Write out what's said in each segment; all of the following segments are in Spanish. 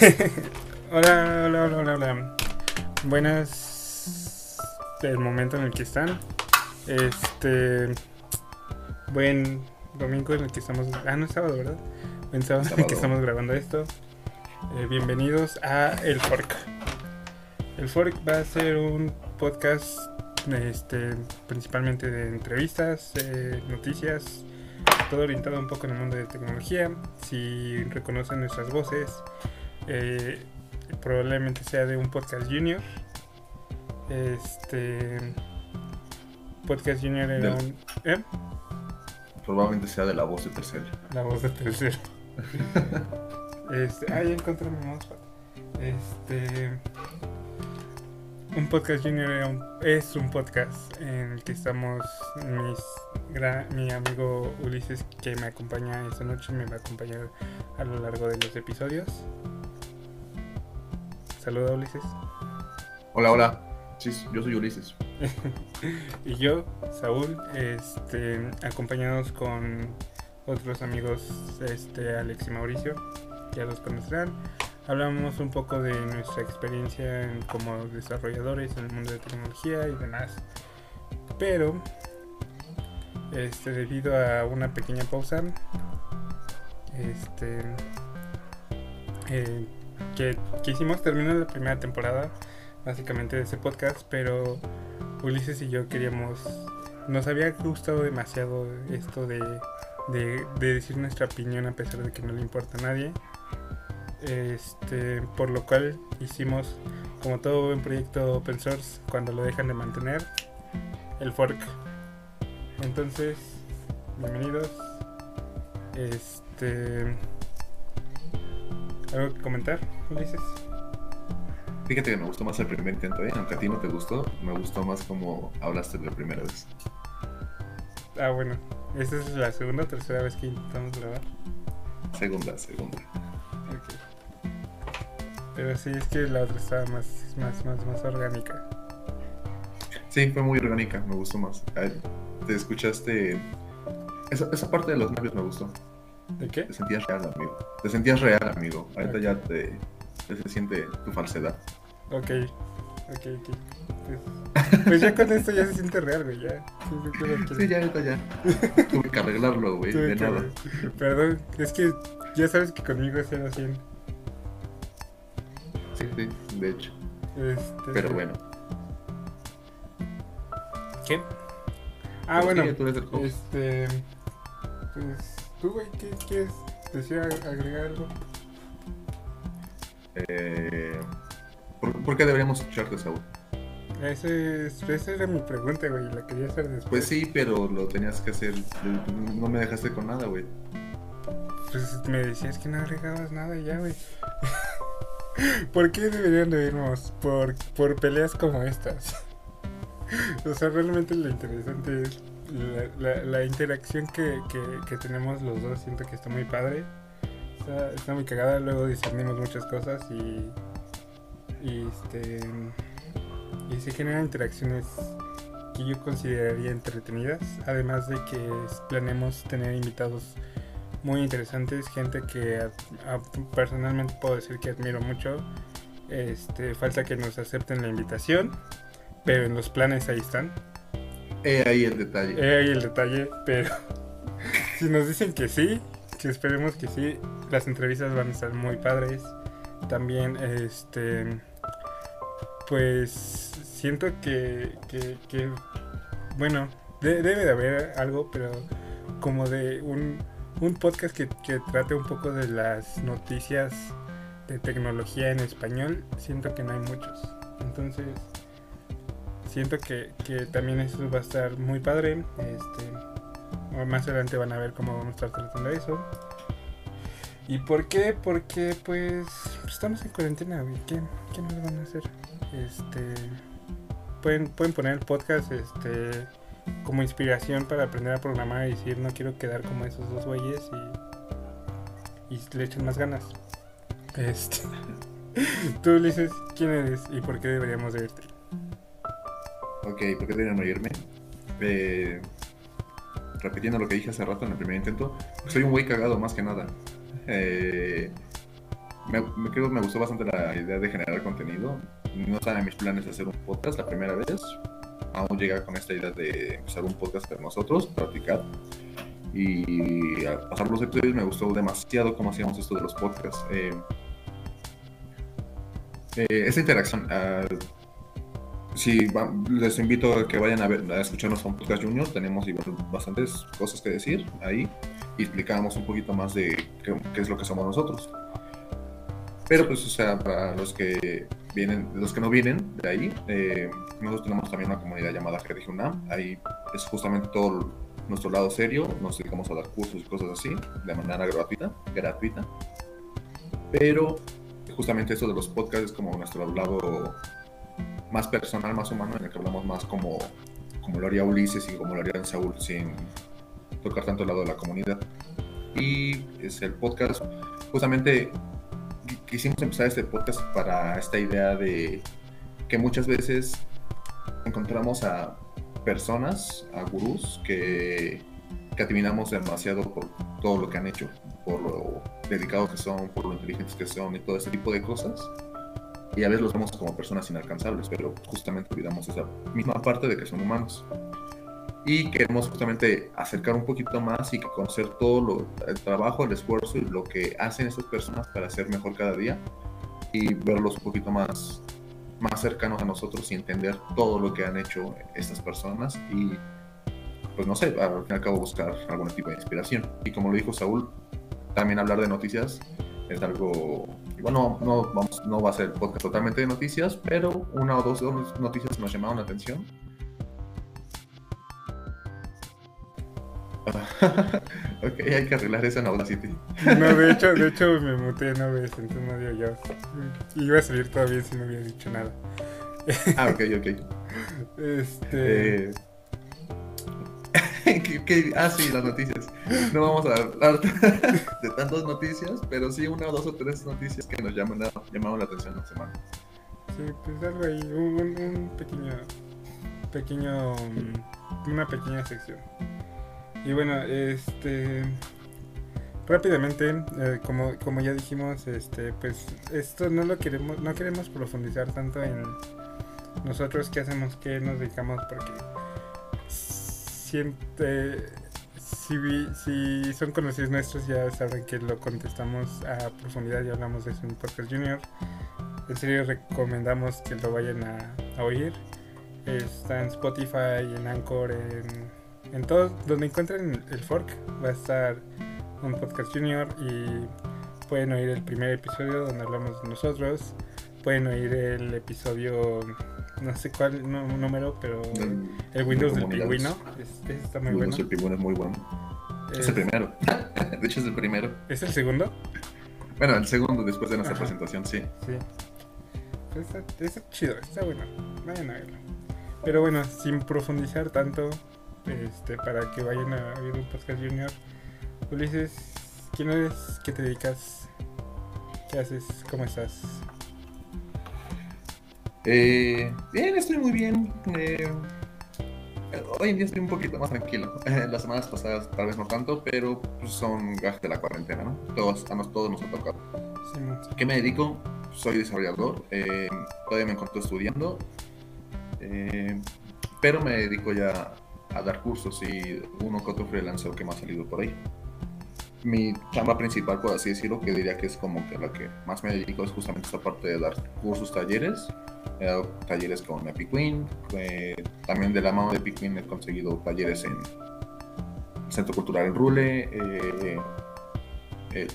hola, hola, hola, hola, hola. Buenas. El momento en el que están. Este. Buen domingo en el que estamos. Ah, no es sábado, ¿verdad? Buen sábado, en el que estamos grabando esto. Eh, bienvenidos a El Fork. El Fork va a ser un podcast este, principalmente de entrevistas, eh, noticias, todo orientado un poco en el mundo de tecnología. Si reconocen nuestras voces, eh, probablemente sea de un podcast junior. Este podcast junior era un. ¿eh? Probablemente sea de la voz de tercero. La voz de tercero. este, ah, ya encontré mi mousepad. Este. Un podcast junior era un- es un podcast en el que estamos mis, mi amigo Ulises que me acompaña esta noche, me va a acompañar a lo largo de los episodios. Saluda Ulises. Hola, hola. Sí, yo soy Ulises. Y yo, Saúl, este, acompañados con otros amigos, este, Alex y Mauricio, ya los conocerán. Hablamos un poco de nuestra experiencia en- como desarrolladores en el mundo de tecnología y demás. Pero, este, debido a una pequeña pausa, este, eh, que quisimos terminar la primera temporada, básicamente de ese podcast, pero Ulises y yo queríamos. Nos había gustado demasiado esto de, de, de decir nuestra opinión a pesar de que no le importa a nadie. Este, por lo cual hicimos, como todo buen proyecto open source, cuando lo dejan de mantener, el fork. Entonces, bienvenidos. Este. ¿Algo que comentar, Ulises? Fíjate que me gustó más el primer intento, ¿eh? Aunque a ti no te gustó, me gustó más como hablaste la primera vez. Ah, bueno. Esta es la segunda o tercera vez que intentamos grabar. Segunda, segunda. Ok. Pero sí, es que la otra estaba más, más, más, más orgánica. Sí, fue muy orgánica, me gustó más. Ay, Te escuchaste. Esa, esa parte de los nervios me gustó. ¿De qué? Te sentías real, amigo. Te sentías real, amigo. Ahorita ya te, se siente tu falsedad. Ok. Ok, ok. Pues, pues ya con esto ya se siente real, güey. Ya. Sí, sí, ya, ahorita ya. Tuve que arreglarlo, güey. Tuve De que- nada. Perdón, es que ya sabes que conmigo es 0 a 100. Sí, sí, de hecho. Este... Pero bueno. ¿Qué? Ah, Pues bueno. sí, tú eres el host. Este. Pues. ¿Tú, güey, qué quieres decir, ag- agregar algo? Eh, ¿por, por qué deberíamos escucharte, Saúl? Ese es- esa era mi pregunta, güey. La quería hacer después. Pues sí, pero lo tenías que hacer. No me dejaste con nada, güey. Pues me decías que no agregabas nada ya, güey. ¿Por qué deberían de irnos? Por, por peleas como estas. o sea, realmente lo interesante es la, la- la interacción que, que- tenemos los dos. Siento que está muy padre. Está, está muy cagada. Luego discernimos muchas cosas y. Este. Y se generan interacciones que yo consideraría entretenidas. Además de que planeamos tener invitados muy interesantes, gente que personalmente puedo decir que admiro mucho. Este, falta que nos acepten la invitación, pero en los planes ahí están. He ahí el detalle. He ahí el detalle, pero si nos dicen que sí, que esperemos que sí, las entrevistas van a estar muy padres. También, este, pues siento que, que, bueno, de- debe de haber algo, pero como de un, un podcast que, que trate un poco de las noticias de tecnología en español, siento que no hay muchos. Entonces, siento que, que también eso va a estar muy padre. Este, más adelante van a ver cómo vamos a estar tratando eso. ¿Y por qué? Porque pues estamos en cuarentena, güey. ¿Qué, qué más van a hacer? Este pueden, pueden poner el podcast este como inspiración para aprender a programar y decir no quiero quedar como esos dos güeyes y, y le echan más ganas. Este tú dices quién eres y por qué deberíamos de irte. Ok, ¿por qué deberían oírme? Eh, repitiendo lo que dije hace rato en el primer intento, soy un güey cagado más que nada. Eh, me, creo que me gustó bastante la idea de generar contenido. No estaba en mis planes hacer un podcast la primera vez. Aún llega con esta idea de empezar un podcast para nosotros, practicar. Y al pasar los episodios me gustó demasiado cómo hacíamos esto de los podcasts. Eh, eh, esa interacción. Uh, sí, va, les invito a que vayan a, ver, a escucharnos a podcast junior. Tenemos bastantes cosas que decir ahí y explicamos un poquito más de qué, es lo que somos nosotros. Pero pues, o sea, para los que vienen, los que no vienen de ahí, eh, nosotros tenemos también una comunidad llamada UNAM. Ahí es justamente todo nuestro lado serio, nos dedicamos a dar cursos y cosas así, de manera gratuita, gratuita. Pero justamente eso de los podcasts es como nuestro lado más personal, más humano, en el que hablamos más como, como lo haría Ulises y como lo haría Saúl, sin tocar tanto el lado de la comunidad. Y es el podcast, justamente quisimos empezar este podcast para esta idea de que muchas veces encontramos a personas, a gurús, que, que adivinamos demasiado por todo lo que han hecho, por lo dedicados que son, por lo inteligentes que son y todo ese tipo de cosas. Y a veces los vemos como personas inalcanzables, pero justamente olvidamos esa misma parte de que son humanos. Y queremos justamente acercar un poquito más y conocer todo lo, el trabajo, el esfuerzo y lo que hacen estas personas para ser mejor cada día y verlos un poquito más, más cercanos a nosotros y entender todo lo que han hecho estas personas y pues no sé, al fin y al cabo buscar algún tipo de inspiración. Y como lo dijo Saúl, también hablar de noticias es algo bueno no, vamos, no va a ser podcast totalmente de noticias pero una o dos noticias nos llamaron la atención ok, hay que arreglar eso en Audacity. No, de hecho, de hecho me muté no ves, entonces no dio yo. Y iba a salir todavía si no había dicho nada. Ah, ok, ok. Este. Eh, ah, sí, las noticias. No vamos a hablar de tantas noticias, pero sí una, dos o tres noticias que nos llaman, llamaron la atención la semana. Sí, pues algo ahí, un, un pequeño, pequeño, mm, una pequeña sección. Y bueno, este, rápidamente, eh, como, como ya dijimos, este, pues esto no lo queremos, no queremos profundizar tanto en nosotros qué hacemos, qué nos dedicamos, porque siempre, si, si son conocidos nuestros ya saben que lo contestamos a profundidad y hablamos de eso en Podcast Junior. En serio recomendamos que lo vayan a, a oír. Está en Spotify, en Anchor, en en todo donde encuentren el fork va a estar un podcast junior y pueden oír el primer episodio donde hablamos de nosotros pueden oír el episodio no sé cuál número pero el Windows del pingüino es, está muy Windows bueno. pingüino es muy bueno es, el primero de hecho es el primero es el segundo bueno el segundo después de nuestra presentación sí sí está, chido está bueno vayan a verlo pero bueno sin profundizar tanto este, para que vayan a ver un podcast junior. Ulises, ¿quién eres? ¿Qué te dedicas? ¿Qué haces? ¿Cómo estás? Eh, bien, estoy muy bien. Eh, hoy en día estoy un poquito más tranquilo. Las semanas pasadas tal vez no tanto, pero pues, son gajes de la cuarentena, ¿no? Todos, a todos nos ha tocado. ¿Qué me dedico? Soy desarrollador. Eh, todavía me encuentro estudiando. pero me dedico ya a dar cursos y uno que otro freelancer que me ha salido por ahí. Mi chamba principal, por así decirlo, que diría que es como que la que más me dedico es justamente esta parte de dar cursos, talleres. He dado talleres con Epic Queen, eh, también de la mano de Epic Queen he conseguido talleres en Centro Cultural en Rule, eh, eh,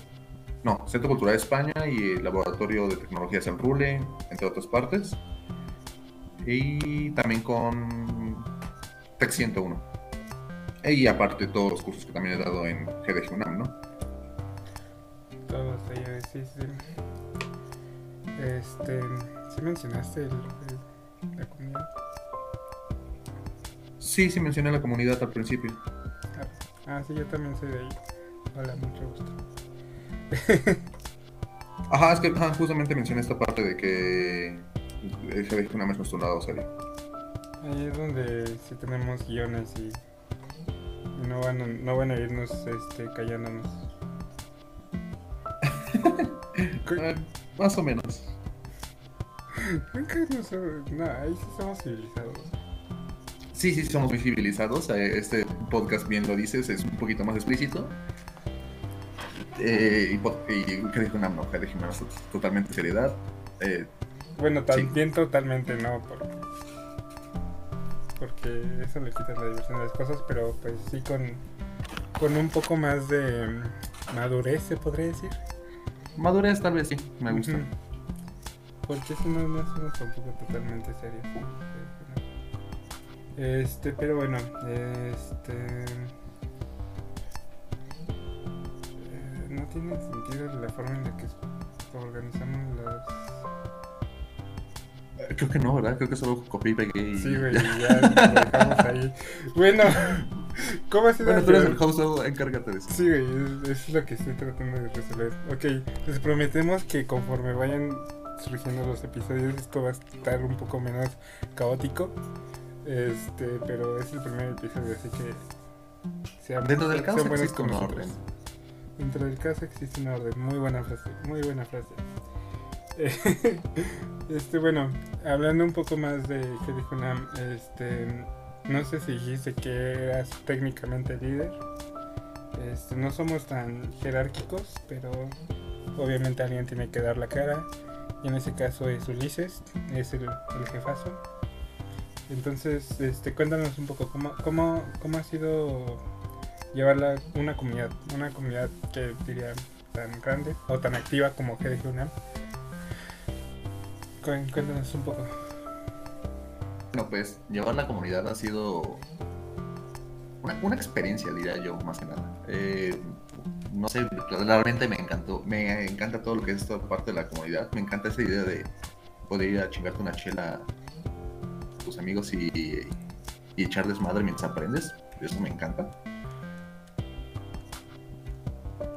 no, Centro Cultural de España y el Laboratorio de Tecnologías en Rule, entre otras partes. Y también con Tech 101. Y aparte todos los cursos que también he dado en GDG UNAM, ¿no? Todos ellos, sí, sí. Este, ¿sí mencionaste el, la comunidad? Sí, sí mencioné la comunidad al principio. Ah, sí, yo también soy de ahí. Hola, mucho gusto. Ajá, es que justamente mencioné esta parte de que GDG UNAM es nuestro lado serio. Ahí es donde sí tenemos guiones y, no, van a, no van a irnos este, callándonos. Eh, más o menos. No ahí sí somos civilizados. Sí, sí, somos muy civilizados. Eh, Este podcast, bien lo dices, es un poquito más explícito. Eh, y, y ¿qué dijo una mujer de? Totalmente seriedad. Eh, Bueno, Sí. también totalmente no, por- eso le quita la diversión a las cosas, pero pues sí con, con un poco más de mm, madurez, se podría decir. madurez, tal vez sí, me gusta. Porque si no, no somos tampoco totalmente serios. Este, pero bueno, este. eh, No tiene sentido la forma en la que organizamos las. Creo que no, ¿verdad? Creo que solo copié y pegué. Y... Sí, güey, ya lo dejamos ahí. Bueno, ¿cómo ha sido Bueno, tú eres el host, encárgate de eso. Sí, güey, es- eso es lo que estoy tratando de resolver. Ok, les prometemos que conforme vayan surgiendo los episodios, esto va a estar un poco menos caótico. Este, pero es el primer episodio, así que sean, Dentro del caos existe con un nosotros. orden. Dentro del caos existe una orden. Muy buena frase, muy buena frase. Este, bueno, hablando un poco más de qué dijo este, no sé si dijiste que eras técnicamente líder. Este, no somos tan jerárquicos, pero obviamente alguien tiene que dar la cara. Y en ese caso es Ulises, es el, el jefazo. Entonces, este, cuéntanos un poco cómo, cómo, cómo ha sido llevarla una comunidad, una comunidad que diría tan grande o tan activa como GDG UNAM. Cuén- Cuéntanos un poco. Bueno, pues llevar la comunidad ha sido una, una experiencia, diría yo, más que nada. Eh, no sé, realmente me encantó. Me encanta todo lo que es esta parte de la comunidad. Me encanta esa idea de poder ir a chingarte una chela a tus amigos y, y echar desmadre mientras aprendes. Eso me encanta.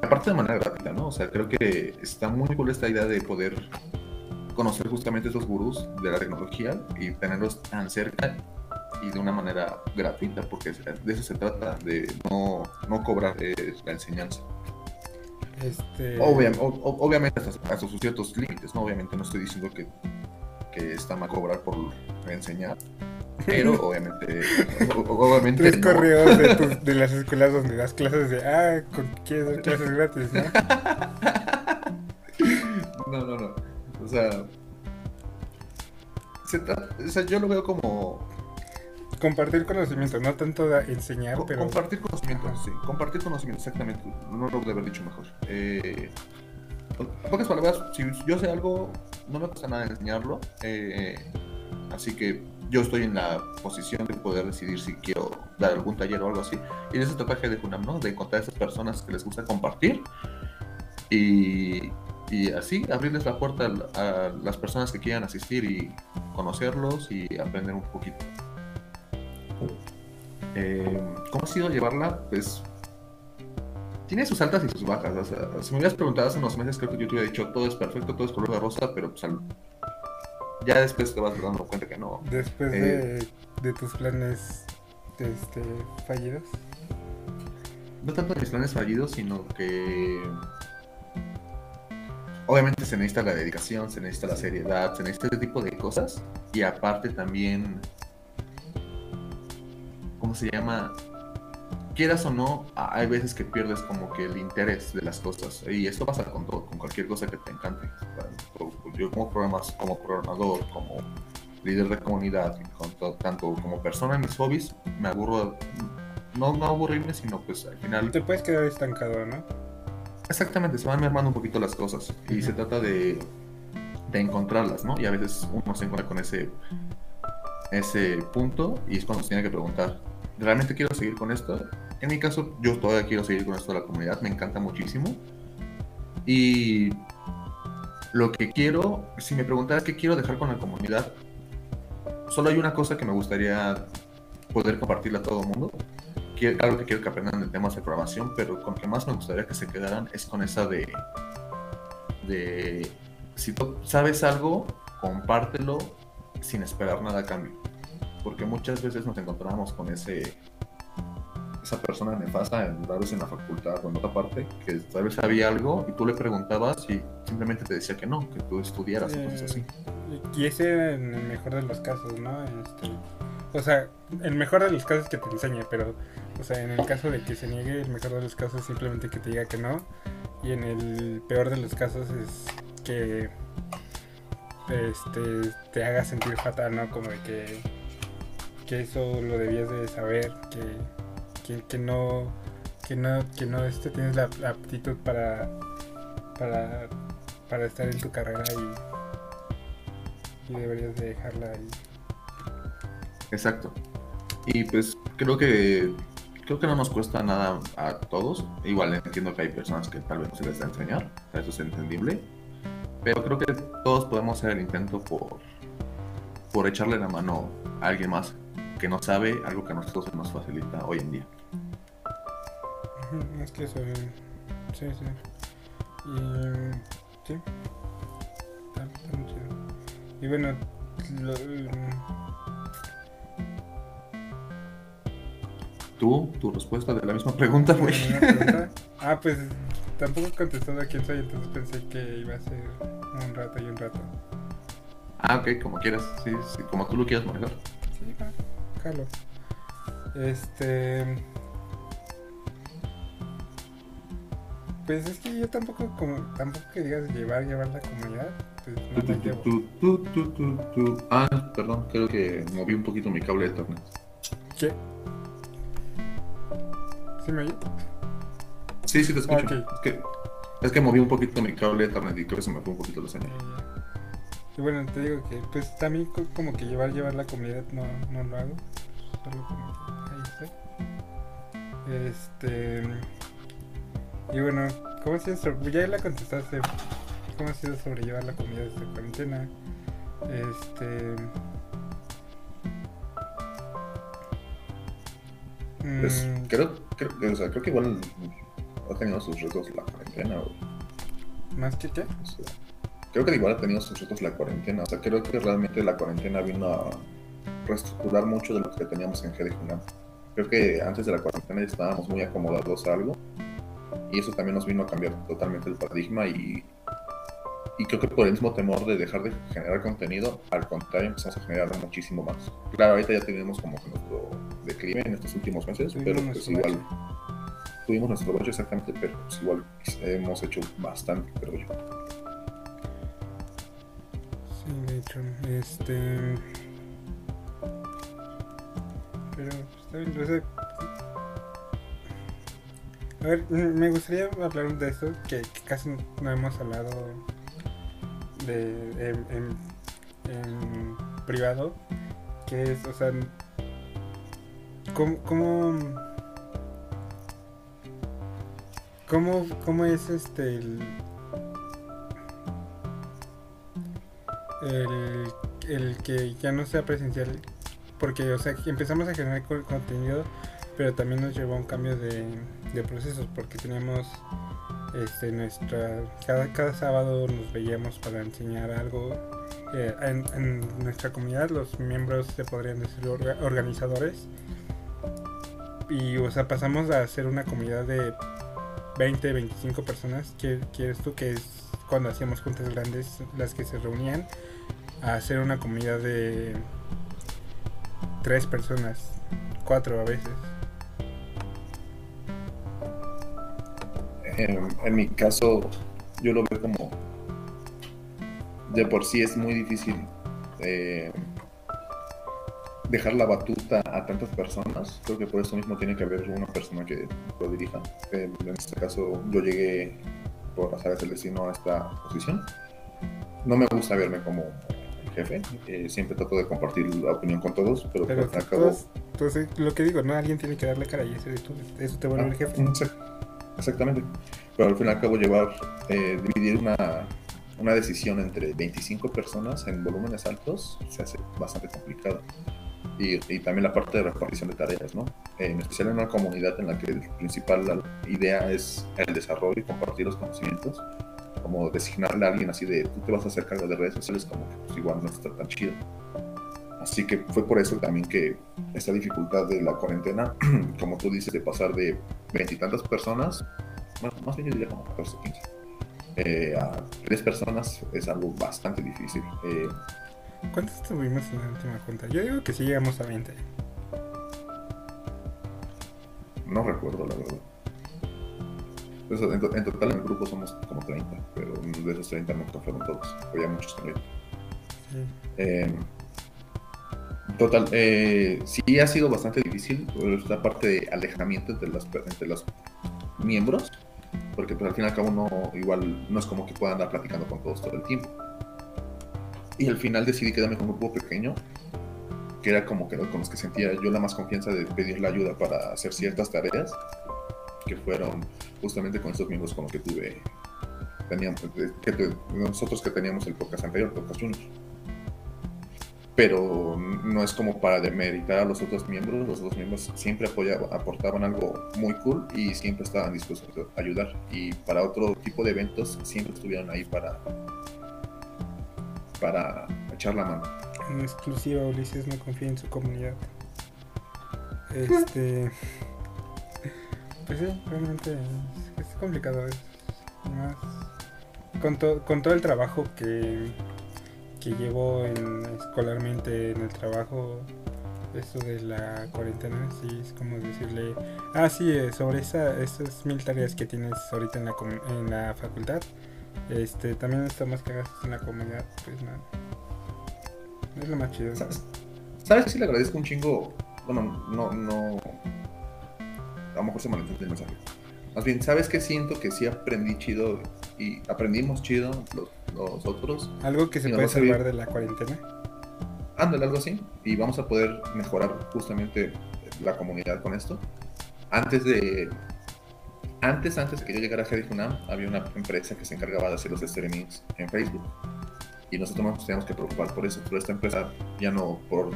Aparte de manera gratuita, ¿no? O sea, creo que está muy cool esta idea de poder conocer justamente esos gurús de la tecnología y tenerlos tan cerca y de una manera gratuita, porque de eso se trata, de no, no cobrar eh, la enseñanza. Este, Obvia- o- o- obviamente hasta, hasta sus ciertos límites, ¿no? Obviamente no estoy diciendo que, que está mal cobrar por enseñar, pero obviamente, obviamente Tres no. correos de, tus- de las escuelas donde das clases de, ah, con, quieres dar clases gratis, ¿no? No, no, no. O sea, se trata- o sea, yo lo veo como Compartir conocimiento, no tanto da- enseñar, Co- pero... Compartir conocimiento, Ajá. sí. Compartir conocimiento, exactamente. No lo pude haber dicho mejor. Eh, en pocas palabras, si yo sé algo, no me cuesta nada enseñarlo. eh, así que yo estoy en la posición de poder decidir si quiero dar algún taller o algo así. Y de eso trata de Junam, ¿no? De encontrar a esas personas que les gusta compartir. Y, y así abrirles la puerta a, las personas que quieran asistir y conocerlos y aprender un poquito. Eh, ¿Cómo ha sido llevarla? Pues tiene sus altas y sus bajas. O sea, si me hubieras preguntado hace unos meses, creo que yo te hubiera dicho todo es perfecto, todo es color de rosa, pero pues al- ya después te vas dando cuenta que no. Después Eh. de, de tus planes este, fallidos. No tanto mis planes fallidos, sino que obviamente se necesita la dedicación, se necesita la seriedad, se necesita ese tipo de cosas. Y aparte también, ¿cómo se llama? Quieras o no, hay veces que pierdes como que el interés de las cosas. Y esto pasa con todo, con cualquier cosa que te encante. Yo como, programas, como programador, como líder de comunidad, con to- tanto como persona en mis hobbies, me aburro, no, no aburrirme, sino pues al final Te puedes quedar estancado, ¿no? Exactamente, se van mermando un poquito las cosas y se trata de, de encontrarlas, ¿no? Y a veces uno se encuentra con ese, ese punto y es cuando se tiene que preguntar, ¿realmente quiero seguir con esto? En mi caso, yo todavía quiero seguir con esto de la comunidad, me encanta muchísimo. Y lo que quiero, si me preguntaras qué quiero dejar con la comunidad, solo hay una cosa que me gustaría poder compartirle a todo el mundo. Quiero- Claro que quiero que aprendan de temas de programación, pero con que más me gustaría que se quedaran es con esa de, de si tú sabes algo, compártelo sin esperar nada a cambio. Porque muchas veces nos encontramos con ese esa persona nefasta, tal vez en la facultad o en otra parte, que tal vez sabía algo y tú le preguntabas y simplemente te decía que no, que tú estudiaras y cosas así. Y ese en el mejor de los casos, ¿no? Este, o sea, el mejor de los casos es que te enseñe, pero, o sea, en el caso de que se niegue, el mejor de los casos es simplemente que te diga que no. Y en el peor de los casos es que este, te haga sentir fatal, ¿no? Como de que, que eso lo debías de saber, que, que, no que no que no este, tienes la, aptitud para, para para estar en tu carrera y, y deberías de dejarla ahí. Exacto. Y pues creo que creo que no nos cuesta nada a todos. Igual entiendo que hay personas que tal vez no se les da enseñar, eso es entendible. Pero creo que todos podemos hacer el intento por, por echarle la mano a alguien más que no sabe algo que a nosotros nos facilita hoy en día. Es que eso, sí, sí. Y, sí. Y bueno, lo, ¿Tú? ¿Tu respuesta de la misma pregunta, güey? ah, pues tampoco contestó a quién soy, entonces pensé que iba a ser un rato y un rato. Ah, ok, como quieras, sí, sí como tú lo quieras manejar. Sí, va. Este. Pues es que yo tampoco, como, tampoco que digas llevar, llevar la comunidad. Pues no Ah, perdón, creo que moví un poquito mi cable de internet. ¿Qué? ¿Sí me Sí, sí te escucho. Es, que, es que moví un poquito mi cable de internet y creo que se me fue un poquito la señal. Y bueno, te digo que pues también como que llevar llevar la comunidad no, no lo hago. Solo como ahí estoy. Este. Y bueno, ¿cómo ha sido sobre... Ya la contestaste. ¿Cómo ha sido sobrellevar la comida esta cuarentena? Este. Pues, mm. creo, creo, o sea, creo que igual ha tenido sus retos la cuarentena. ¿Más que qué? creo que igual ha tenido sus retos la cuarentena. O sea, creo que realmente la cuarentena vino a reestructurar mucho de lo que teníamos en GD Creo que antes de la cuarentena estábamos muy acomodados a algo. Y eso también nos vino a cambiar totalmente el paradigma y y creo que por el mismo temor de dejar de generar contenido, al contrario, empezamos a generar muchísimo más. Claro, ahorita ya tenemos como que nuestro declive en estos últimos meses, pero pues igual tuvimos nuestro bache exactamente, pero pues igual hemos hecho bastante, creo yo. Sí, de hecho, este... Pero está bien, sé. A ver, me gustaría hablar de esto, que, que casi no hemos hablado de, en, privado, que es, o sea, ¿cómo, cómo, cómo, es este el, el, que ya no sea presencial? Porque, o sea, empezamos a generar contenido, pero también nos llevó a un cambio de, de procesos, porque teníamos este, nuestra, cada, cada sábado nos veíamos para enseñar algo. Eh, en, nuestra comunidad los miembros se podrían decir organizadores. Y o sea, pasamos a ser una comunidad de 20, 25 personas. ¿Quieres tú que es cuando hacíamos juntas grandes las que se reunían? A ser una comunidad de tres personas, cuatro a veces. en, mi caso, yo lo veo como de por sí es muy difícil eh, dejar la batuta a tantas personas. Creo que por eso mismo tiene que haber una persona que lo dirija. en este caso, yo llegué por áreas del destino a esta posición. No me gusta verme como jefe. Eh, siempre trato de compartir la opinión con todos, pero, pero Entonces, lo que digo, no alguien tiene que darle cara y eso, eso te vuelve el jefe. Ah, exactamente. Pero al fin y al cabo llevar, eh, dividir una, una decisión entre 25 personas en volúmenes altos se hace bastante complicado. Y, y, también la parte de repartición de tareas, ¿no? En especial en una comunidad en la que la principal idea es el desarrollo y compartir los conocimientos, como designarle a alguien así de tú te vas a hacer cargo de redes sociales, como que pues igual no está tan chido. Así que fue por eso también que esta dificultad de la cuarentena, como tú dices, de pasar de veintitantas personas, bueno, más bien yo diría como 14, 15, eh, a tres personas es algo bastante difícil. Eh, ¿Cuántos tuvimos en la última junta? Yo digo que sí llegamos a 20. no recuerdo, la verdad. Eso, en, to- en total en el grupo somos como 30, pero de esos 30 nunca fueron todos. Había muchos también. Sí. Eh, total, eh, sí ha sido bastante difícil esta parte de alejamiento entre, las, entre los miembros, porque pues, al fin y al cabo no, igual no es como que puedan andar platicando con todos todo el tiempo. Y al final decidí quedarme con un grupo pequeño, que era como que con los que sentía yo la más confianza de pedir la ayuda para hacer ciertas tareas, que fueron justamente con estos miembros con los que tuve, teníamos, nosotros que teníamos el podcast anterior, Podcast Junior pero no es como para demeritar a los otros miembros. Los otros miembros siempre apoyaban, aportaban algo muy cool y siempre estaban dispuestos a ayudar. Y para otro tipo de eventos siempre estuvieron ahí para, para echar la mano. En exclusiva, Ulises no confía en su comunidad. Este. Pues sí, realmente es, es complicado. Es más. Con, to- con todo el trabajo que, que llevo en, escolarmente en el trabajo, esto de la cuarentena, sí es como decirle. Ah, sí, eh, sobre esa, esas mil tareas que tienes ahorita en la, com- en la facultad, este también estamos que hagas en la comunidad, pues nada. Es lo más chido. ¿Sabes? ¿Sabes que sí le agradezco un chingo? Bueno, no, no. A lo mejor se malentiende el mensaje. Más bien, ¿sabes qué siento? Que sí aprendí chido y aprendimos chido los, los otros. Algo que se puede salvar de la cuarentena. Ándale, algo así. Y vamos a poder mejorar justamente la comunidad con esto. Antes de. Antes, antes de que yo llegara a Heavy Funam, había una empresa que se encargaba de hacer los streamings en Facebook. Y nosotros nos teníamos que preocupar por eso. Pero esta empresa ya no, por,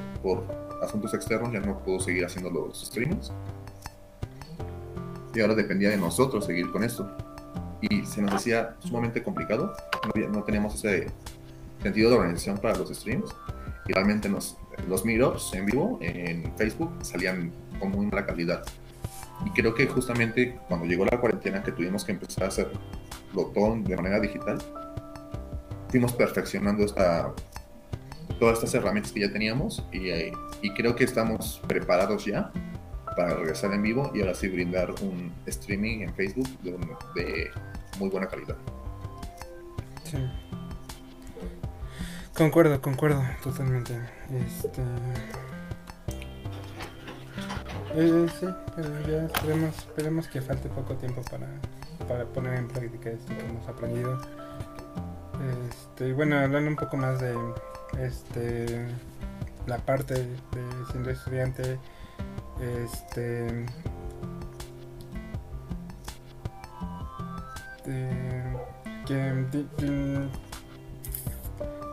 asuntos externos, ya no pudo seguir haciendo los streamings. Y ahora dependía de nosotros seguir con esto. Y se nos hacía sumamente complicado. No, no teníamos ese sentido de organización para los streams y realmente nos, los meetups en vivo en Facebook salían con muy mala calidad. Y creo que justamente cuando llegó la cuarentena que tuvimos que empezar a hacerlo todo de manera digital, fuimos perfeccionando esta, todas estas herramientas que ya teníamos y, y creo que estamos preparados ya para regresar en vivo y ahora sí brindar un streaming en Facebook de muy buena calidad. Sí. Concuerdo, concuerdo, totalmente. Este. Eh, sí, ya esperemos, esperemos que falte poco tiempo para, para poner en práctica esto que hemos aprendido. Este, bueno, hablando un poco más de este la parte de siendo estudiante, este que di- di-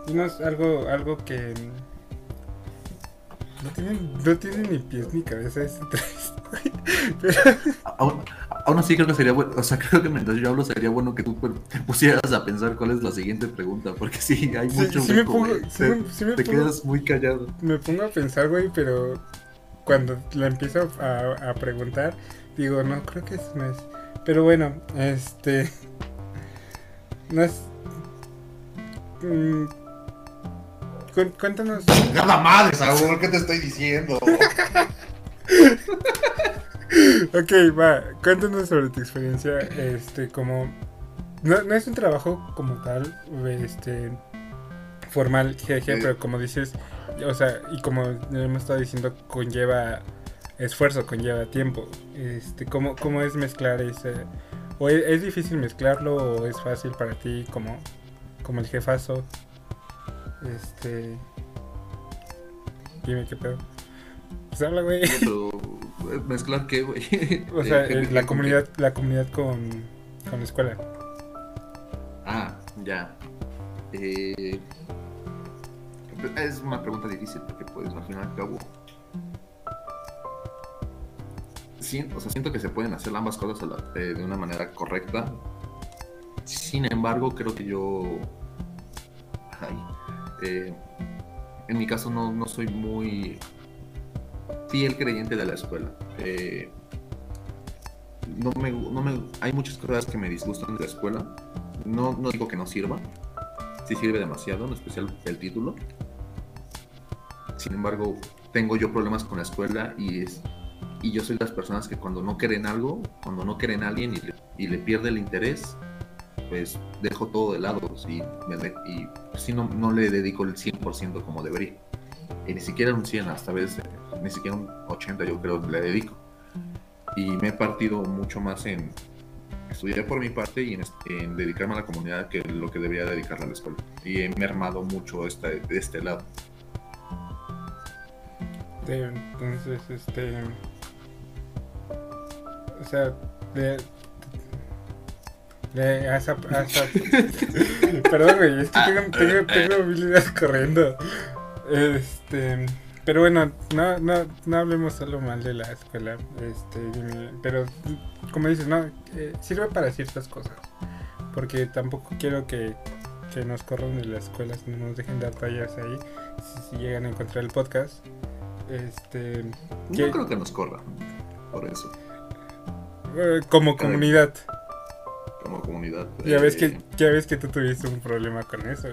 dinos algo algo que no tiene, no tiene ni pies ni cabeza ese triste, güey. Pero Aún, aún así creo que sería bueno, o sea, creo que mientras yo hablo sería bueno que tú pues, te pusieras a pensar cuál es la siguiente pregunta, porque sí, hay mucho sí me hueco, pongo- sí te, me- sí me te pongo- quedas muy callado. me pongo a pensar, güey, pero cuando la empiezo a, a preguntar, digo, no, creo que es, es. Pero bueno, este. No es. mm, cuéntanos. ¡Nada madre, Saúl! ¿Qué te estoy diciendo? Ok, va, cuéntanos sobre tu experiencia, este, como... No, no es un trabajo como tal, este, formal, jeje, Sí. pero como dices, o sea, y como hemos estado diciendo, conlleva esfuerzo, conlleva tiempo. Este, ¿cómo, cómo es mezclar ese... ¿O es, es difícil mezclarlo o es fácil para ti como, como el jefazo? Este... Dime qué pedo. Pues habla, güey. Pero, eh, ¿Mezclar qué, güey? O sea, Eh, eh, ¿qué- la comunidad, la comunidad con, con la escuela. Ah, ya. Eh, es una pregunta difícil porque, pues, al fin y al cabo. Siento, o sea, siento que se pueden hacer ambas cosas la- eh, de una manera correcta. Sin embargo, creo que yo. ay, eh, en mi caso no, no soy muy fiel creyente de la escuela. Eh, no me, no me, hay muchas cosas que me disgustan de la escuela. No, no digo que no sirva. Sí sirve demasiado, en especial el título. Sin embargo, tengo yo problemas con la escuela y es y yo soy las personas que cuando no quieren algo, cuando no quieren a alguien y y le pierde el interés, pues dejo todo de lado y, si no, no le dedico el 100% como debería. Y ni siquiera un 100, hasta veces ni siquiera un 80 yo creo le dedico. Y me he partido mucho más en estudiar por mi parte y en, dedicarme a la comunidad que lo que debería dedicarle a la escuela. Y he mermado mucho este, de este lado. entonces, este o sea, de, Perdón, güey, es que tengo, tengo, tengo habilidades corriendo. Este, pero bueno, no, no, no hablemos solo mal de la escuela. Este, pero como dices, no, eh, sirve para ciertas cosas. Porque tampoco quiero que, que nos corran de la escuela, no nos dejen dar rayas ahí, si, llegan a encontrar el podcast. Este, no creo que nos corran, por eso. Eh, como comunidad. Como comunidad. Ya ves que eh, ya ves que tú tuviste un problema con eso,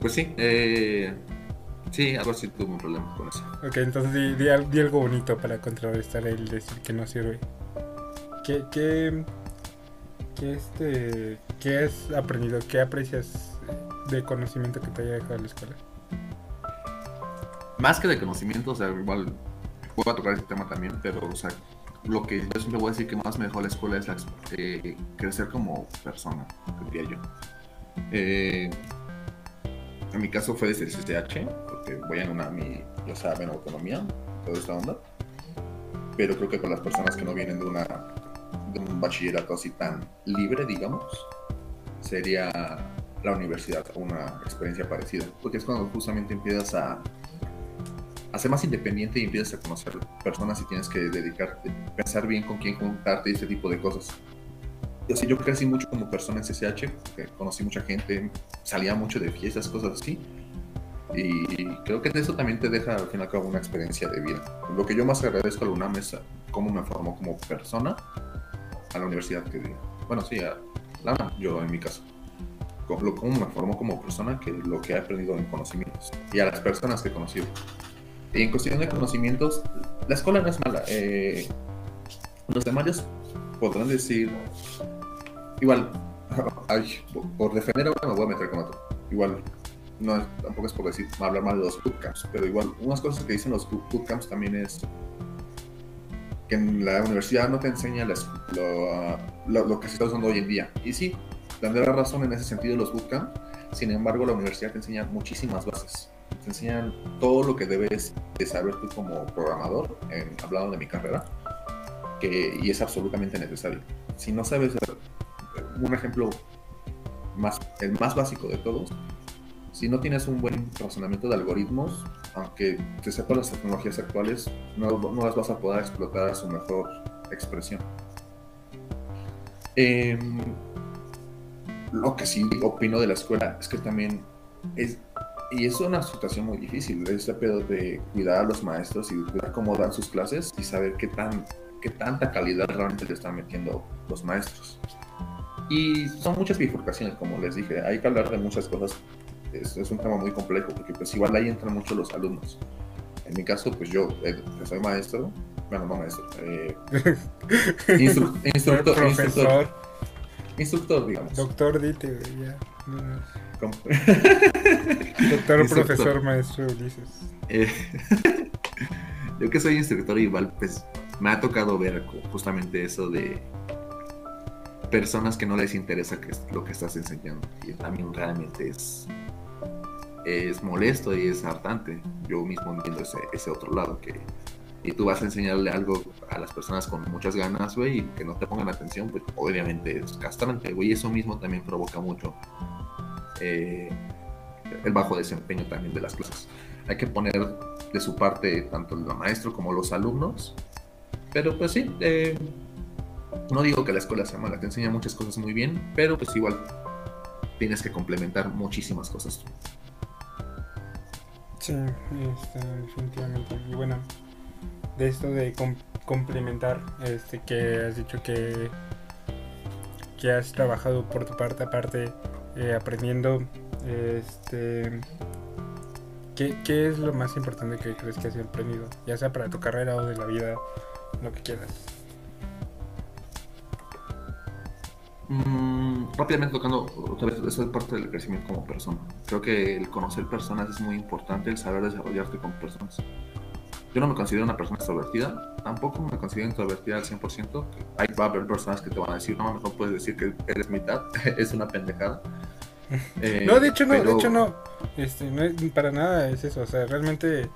Pues sí, eh, sí, algo así tuve un problema con eso. Ok, entonces di, algo bonito para contrarrestar el decir que no sirve. ¿Qué, qué, qué, este, qué has aprendido? ¿Qué aprecias de conocimiento que te haya dejado la escuela? Más que de conocimiento, o sea, igual voy a tocar este tema también, pero, o sea, lo que yo siempre voy a decir que más me dejó la escuela es eh, crecer como persona, diría yo. Eh, en mi caso fue desde el CCH, porque voy en una, mi, ya saben, autonomía, toda esta onda. Pero creo que con las personas que no vienen de, una, de un bachillerato así tan libre, digamos, sería la universidad una experiencia parecida. Porque es cuando justamente empiezas a ser más independiente y empiezas a conocer personas y tienes que dedicarte, pensar bien con quién juntarte y ese tipo de cosas. Yo, yo crecí mucho como persona en CCH, conocí mucha gente, salía mucho de fiestas, cosas así. Y creo que eso también te deja al fin y al cabo una experiencia de vida. Lo que yo más agradezco a la UNAM es cómo me formó como persona a la universidad que Bueno, sí, a la UNAM, yo en mi caso. Cómo me formó como persona que lo que he aprendido en conocimientos. Y a las personas que he conocido en cuestión de conocimientos, la escuela no es mala. Eh, los demás podrán decir, igual, por defender ahora me voy a meter con otro. Igual, no tampoco es por decir, hablar mal de los bootcamps, pero igual, unas cosas que dicen los bootcamps también es que en la universidad no te enseña lo, lo, que se está usando hoy en día. Y sí, tendrá razón en ese sentido los bootcamps, sin embargo, la universidad te enseña muchísimas bases te enseñan todo lo que debes de saber tú como programador, en, hablando de mi carrera, y es absolutamente necesario. Si no sabes, un ejemplo más, el más básico de todos, si no tienes un buen razonamiento de algoritmos, aunque te sepas las tecnologías actuales, no, no, las vas a poder explotar a su mejor expresión. Em, lo que sí opino de la escuela es que también es, y es una situación muy difícil, ese pedo de cuidar a los maestros y cuidar cómo dan sus clases y saber qué, tan, qué tanta calidad realmente le están metiendo los maestros. Y son muchas bifurcaciones, como les dije, hay que hablar de muchas cosas. Es, es un tema muy complejo porque pues igual ahí entran mucho los alumnos. En mi caso, pues yo, eh, que soy maestro, bueno, no maestro, eh, instructor, profesor. Instructor, digamos. Doctor, dite, ya. Doctor, profesor, maestro Ulises. Eh, yo que soy instructor igual, pues me ha tocado ver justamente eso de personas que no les interesa que lo que estás enseñando. Y también realmente es, es molesto y es hartante. Yo mismo entiendo ese, ese otro lado que y tú vas a enseñarle algo a las personas con muchas ganas, güey, y que no te pongan atención, pues obviamente es castrante, güey, eso mismo también provoca mucho eh, el bajo desempeño también de las clases. Hay que poner de su parte tanto el maestro como los alumnos, pero pues sí, eh, no digo que la escuela sea mala, te enseña muchas cosas muy bien, pero pues igual tienes que complementar muchísimas cosas. Sí, este, definitivamente. Y bueno, de esto de com- complementar, este, que has dicho que, que has trabajado por tu parte, aparte, eh, aprendiendo, este, ¿qué, ¿qué es lo más importante que crees que has aprendido? Ya sea para tu carrera o de la vida, lo que quieras. Mm, rápidamente tocando otra vez, eso es parte del crecimiento como persona. Creo que el conocer personas es muy importante, el saber desarrollarte con personas. Yo no me considero una persona extrovertida, tampoco me considero introvertida al 100%. Hay, va a haber personas que te van a decir, no, no puedes decir que eres mitad, es una pendejada. Eh, No, de hecho no, de hecho no. Este, no es- para nada es eso. O sea, realmente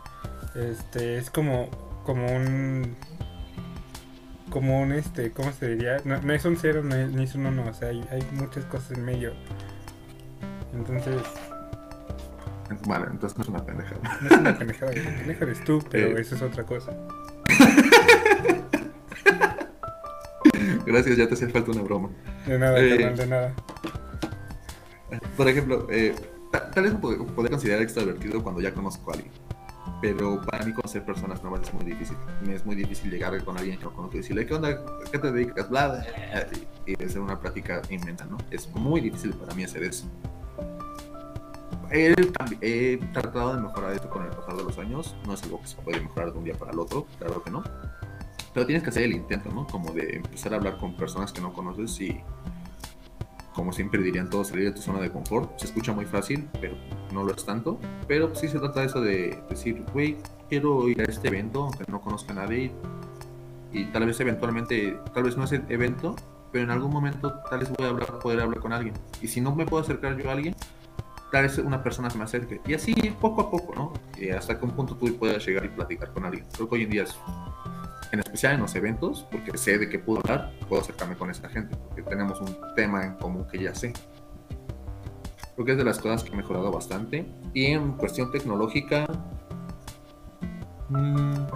este es como como un como un este, ¿cómo se diría? No, no es un cero no es- ni es un uno, o sea, hay, hay muchas cosas en medio. Entonces, Vale, entonces no es una pendejada. no es una pendejada, el pendejo eres tú, pero Eh. eso es otra cosa. Gracias, ya te hacía falta una broma. De nada, Eh. de nada. Por ejemplo, eh, ta- tal vez me pod- podría considerar extrovertido cuando ya conozco a alguien. Pero para mí conocer personas nuevas es muy difícil. Me es muy difícil llegar con alguien que no conozco y decirle, ¿qué onda? ¿Qué te dedicas? Bla, bla, y y hacer una plática inmenta, ¿no? Es muy difícil para mí hacer eso. He, he tratado de mejorar esto con el pasar de los años. No es algo que se puede mejorar de un día para el otro, claro que no. Pero tienes que hacer el intento, ¿no? Como de empezar a hablar con personas que no conoces y como siempre dirían todos, salir de tu zona de confort. Se escucha muy fácil, pero no lo es tanto. Pero sí se trata de eso de decir, güey, quiero ir a este evento, aunque no conozca a nadie. Y, tal vez eventualmente, tal vez no es el evento, pero en algún momento tal vez voy a hablar, poder hablar con alguien. Y si no me puedo acercar yo a alguien, tal vez una persona se me acerque. Y así poco a poco, ¿no? Y hasta que un punto tú puedas llegar y platicar con alguien. Creo que hoy en día es en especial en los eventos, porque sé de qué puedo hablar, puedo acercarme con esta gente, porque tenemos un tema en común que ya sé. Creo que es de las cosas que he mejorado bastante. Y en cuestión tecnológica, mm,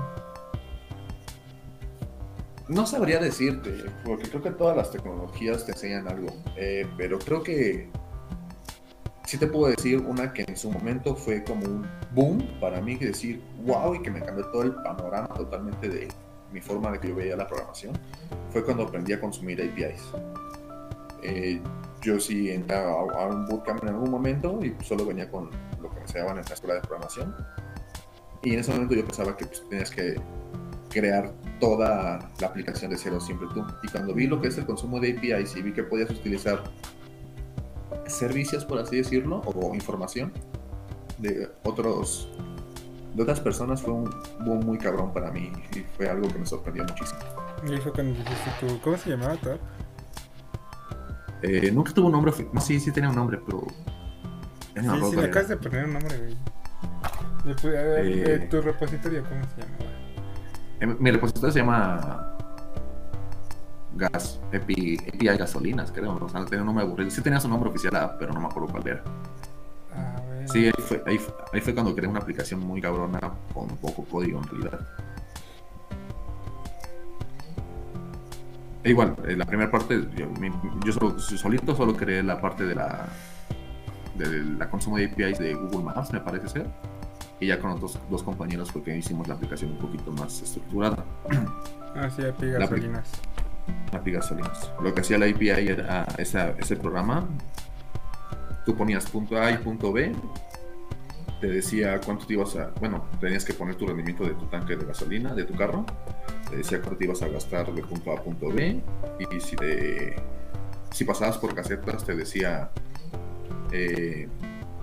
No sabría decirte, porque creo que todas las tecnologías te enseñan algo, eh, pero creo que sí te puedo decir una que en su momento fue como un boom para mí, que decir, wow, y que me cambió todo el panorama totalmente de mi forma de que yo veía la programación, fue cuando aprendí a consumir APIs. Eh, yo sí entré a, a un bootcamp en algún momento y solo venía con lo que me enseñaban en la escuela de programación. Y en ese momento yo pensaba que pues, tenías que crear toda la aplicación de cero siempre tú. Y cuando vi lo que es el consumo de APIs y vi que podías utilizar servicios, por así decirlo, o información de otros de otras personas, fue un boom muy cabrón para mí y fue algo que me sorprendió muchísimo. Y fue cuando dijiste tú, ¿cómo se llamaba Thor? eh, nunca tuvo un nombre. No, sí, sí tenía un nombre, pero. Sí, sí, cuál le acabas de poner un nombre, güey. Eh. eh, tu repositorio, ¿cómo se llamaba? Eh, Mi repositorio se llama. Gas, API, API Gasolinas, creo. O sea, no tenía un nombre aburrido. Sí tenía su nombre oficial, ah, pero no me acuerdo cuál era. A ver. Sí, ahí fue, ahí, fue- ahí fue cuando creé una aplicación muy cabrona con poco código en realidad. E igual, eh, la primera parte, yo, mi- yo solo, solito solo creé la parte de la de la consumo de APIs de Google Maps, me parece ser. Y ya con otros dos compañeros fue que hicimos la aplicación un poquito más estructurada. Ah, sí, API gasolinas. Gasolinas. Lo que hacía la API era ese programa. Tú ponías punto A y punto B. Te decía cuánto te ibas a. Bueno, tenías que poner tu rendimiento de tu tanque de gasolina, de tu carro. Te decía cuánto te ibas a gastar de punto A a punto B. Y si, pasabas por casetas, te decía eh,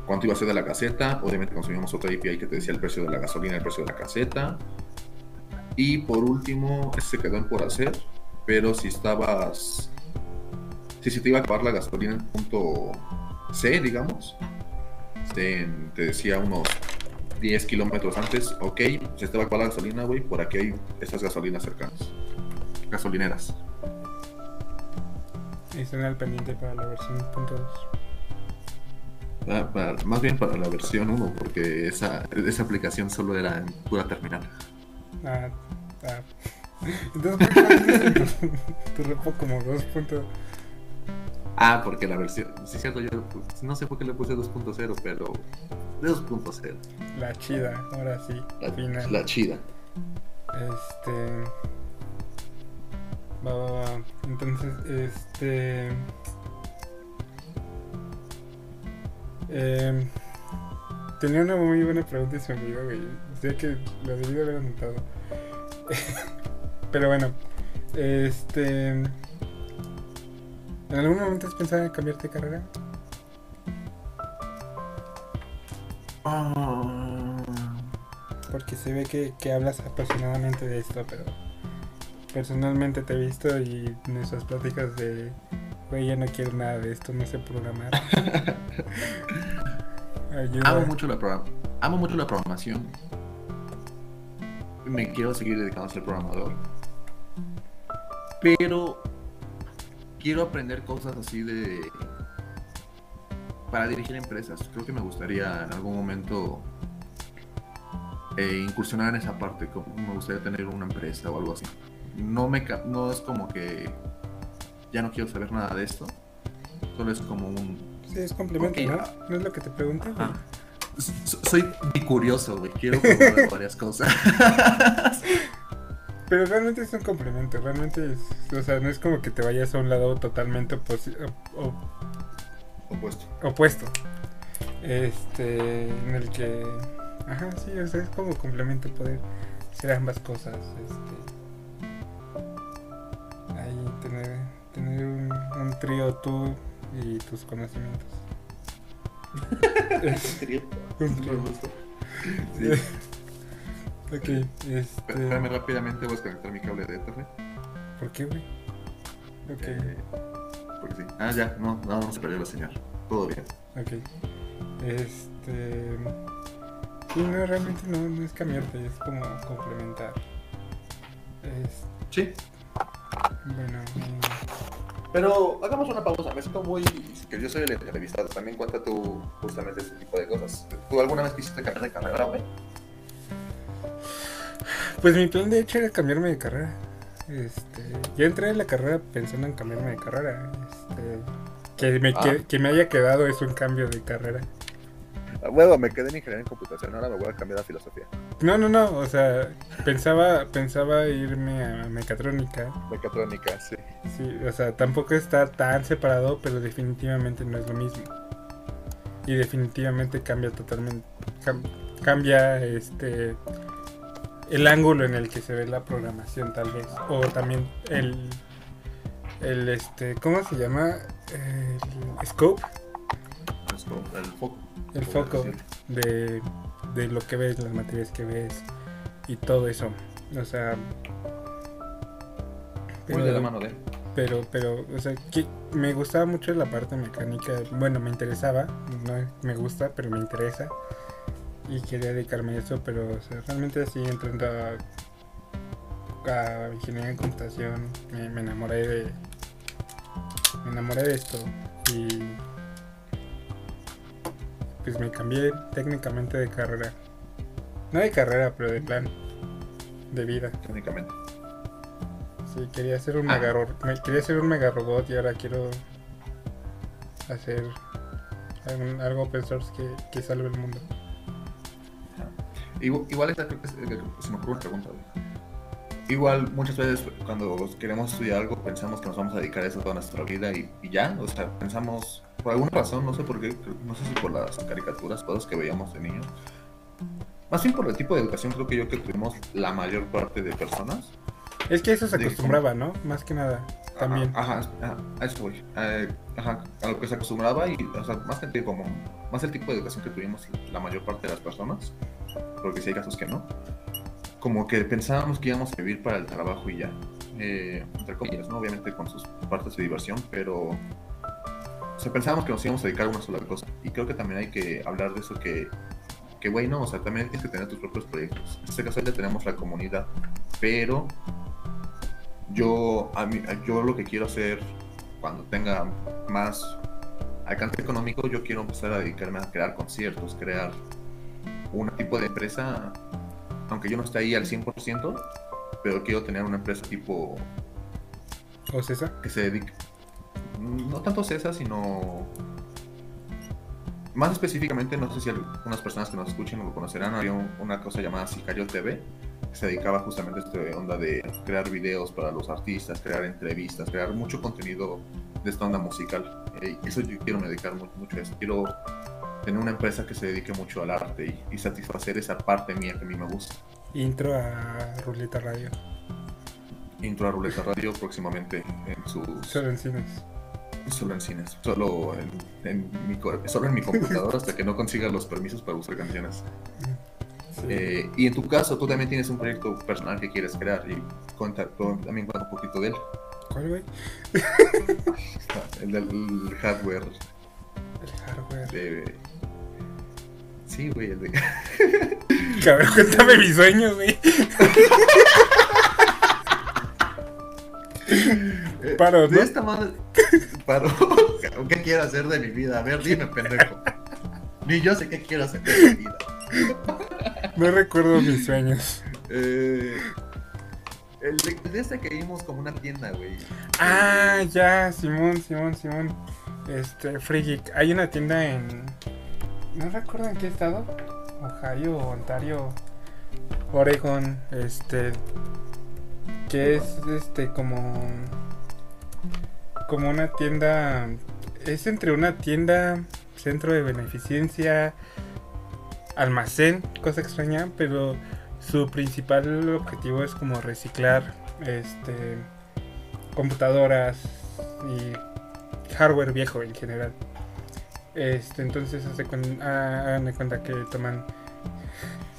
cuánto iba a ser de la caseta. Obviamente consumíamos otra API que te decía el precio de la gasolina, el precio de la caseta. Y por último, se quedó en por hacer pero si estabas si se te iba a acabar la gasolina en punto C digamos te, te decía unos 10 kilómetros antes ok se te va a acabar la gasolina güey por aquí hay estas gasolinas cercanas gasolineras Y están al pendiente para la versión punto dos. Pa- pa- más bien para la versión 1 porque esa, esa aplicación solo era en pura terminal Ah, ah. Entonces, ¿por qué tu, tu repo como dos punto? Ah, porque la versión. Sí, es cierto, yo pues, no sé por qué le puse 2.0, pero. De 2.0. La chida, ahora sí. La, final. la chida. Este. Va, va, va. Entonces, este. Eh, tenía una muy buena pregunta y se me olvidó, güey. Sé que lo debí de haber anotado. Pero bueno, este. ¿En algún momento has pensado en cambiarte de carrera? Ah. Porque se ve que, que hablas apasionadamente de esto, pero personalmente te he visto y en esas pláticas de, güey, ya no quiero nada de esto, no sé programar. Amo mucho, la program- amo mucho la programación. Me quiero seguir dedicando a ser programador. Pero quiero aprender cosas así de... Para dirigir empresas. Creo que me gustaría en algún momento eh, incursionar en esa parte. Como me gustaría tener una empresa o algo así. No, me, no es como que ya no quiero saber nada de esto. Solo es como un Sí, es complemento, ¿no? ¿No es lo que te pregunté? güey? Ah. So- Soy curioso, güey. Quiero probar varias cosas. Pero realmente es un complemento, realmente es, o sea, no es como que te vayas a un lado totalmente oposi- o- o- Opuesto. opuesto. Este, en el que, ajá, sí, o sea, es como complemento poder hacer ambas cosas, este, ahí tener, tener un, un trío tú y tus conocimientos. Un trío. Sí. Ok, este, Espérame rápidamente, voy a desconectar mi cable de Ethernet. ¿por qué, güey? Ok. eh, porque sí. Ah, ya, no, no, no se perdió la señal. Todo bien. Ok. Este. Sí, no, realmente no, no es cambiarte, es como complementar. Es. Sí. Bueno. mm, Pero hagamos una pausa. Me siento muy. que yo soy el entrevistado. También cuenta tú justamente ese tipo de cosas. ¿Tú alguna vez quisiste cambiar de carrera, güey? Pues mi plan de hecho era cambiarme de carrera. Este. Yo entré en la carrera pensando en cambiarme de carrera. Este. Que me, Ah. que, que me haya quedado es un cambio de carrera. Bueno, me quedé en ingeniería en computación. Ahora me voy a cambiar a filosofía. No, no, no, o sea, pensaba, pensaba irme a mecatrónica. Mecatrónica, sí. Sí, o sea, tampoco está tan separado, pero definitivamente no es lo mismo. Y definitivamente cambia totalmente, cam- cambia este el ángulo en el que se ve la programación tal vez, o también el el este, ¿cómo se llama? El scope, el foco. el foco de, de lo que ves, las materias que ves y todo eso. O sea, Muy de la mano de. pero, pero, o sea, que me gustaba mucho la parte mecánica. Bueno, me interesaba, no me gusta, pero me interesa. Y quería dedicarme a eso, pero, o sea, realmente así entrando a, a ingeniería en computación, me, me enamoré de. Me enamoré de esto. Y. Pues me cambié técnicamente de carrera. No de carrera, pero de plan. De vida. Técnicamente. Sí, quería hacer un Ah. mega quería hacer un mega robot y ahora quiero hacer algo open source que, que salve el mundo. Igual, igual esta eh, se me ocurre una pregunta. Igual muchas veces cuando queremos estudiar algo pensamos que nos vamos a dedicar a eso toda nuestra vida y, y ya, o sea, pensamos por alguna razón, no sé por qué, no sé si por las caricaturas, cosas que veíamos de niños. Más bien por el tipo de educación creo que yo que tuvimos la mayor parte de personas. Es que eso se acostumbraba, ¿no? Más que nada, también. Ajá, ajá, a eso voy. Eh, ajá, a lo que se acostumbraba y, o sea, más como, más el tipo de educación que tuvimos la mayor parte de las personas, porque sí hay casos que no. Como que pensábamos que íbamos a vivir para el trabajo y ya. Eh, entre comillas, ¿no? Obviamente con sus partes de diversión, pero. O sea, pensábamos que nos íbamos a dedicar a una sola cosa. Y creo que también hay que hablar de eso que. Que, güey, no, o sea, también tienes que tener tus propios proyectos. En este caso ya tenemos la comunidad, pero yo, a mí, yo lo que quiero hacer cuando tenga más alcance económico, yo quiero empezar a dedicarme a crear conciertos, crear un tipo de empresa, aunque yo no esté ahí al 100%, pero quiero tener una empresa tipo ¿O César? que se dedique, No tanto esa, sino más específicamente, no sé si algunas personas que nos escuchen lo conocerán, había una cosa llamada Sicario TV, que se dedicaba justamente a esta onda de crear videos para los artistas, crear entrevistas, crear mucho contenido de esta onda musical. Y eso yo quiero me dedicar mucho, a eso. Quiero tener una empresa que se dedique mucho al arte y, satisfacer esa parte mía que a mí me gusta. Intro a Ruleta Radio. Intro a Ruleta Radio próximamente en sus... Solo en cines. Solo en cines. Solo en, mi, solo en mi computadora hasta que no consiga los permisos para usar canciones. Eh, y en tu caso, tú también tienes un proyecto personal que quieres crear y cuenta, también cuenta un poquito de él. ¿Cuál, güey? el del hardware. El hardware. Sí, güey, el de. Cabrón, cuéntame mis sueños, güey. Paro, ¿no? De esta madre. Paro. ¿Qué quiero hacer de mi vida? A ver, dime, pendejo. Ni yo sé qué quiero hacer de mi vida. No recuerdo mis sueños. Eh, el de, este que vimos como una tienda, güey. Ah, ya, Simón, Simón, Simón. Este, Free Hay una tienda en. No recuerdo en qué estado. Ohio, Ontario, Oregon, este. Que es este como. Como una tienda. Es entre una tienda, centro de beneficencia, almacén, cosa extraña, pero su principal objetivo es como reciclar este computadoras y hardware viejo en general. Este, entonces ah, hagan cuenta que toman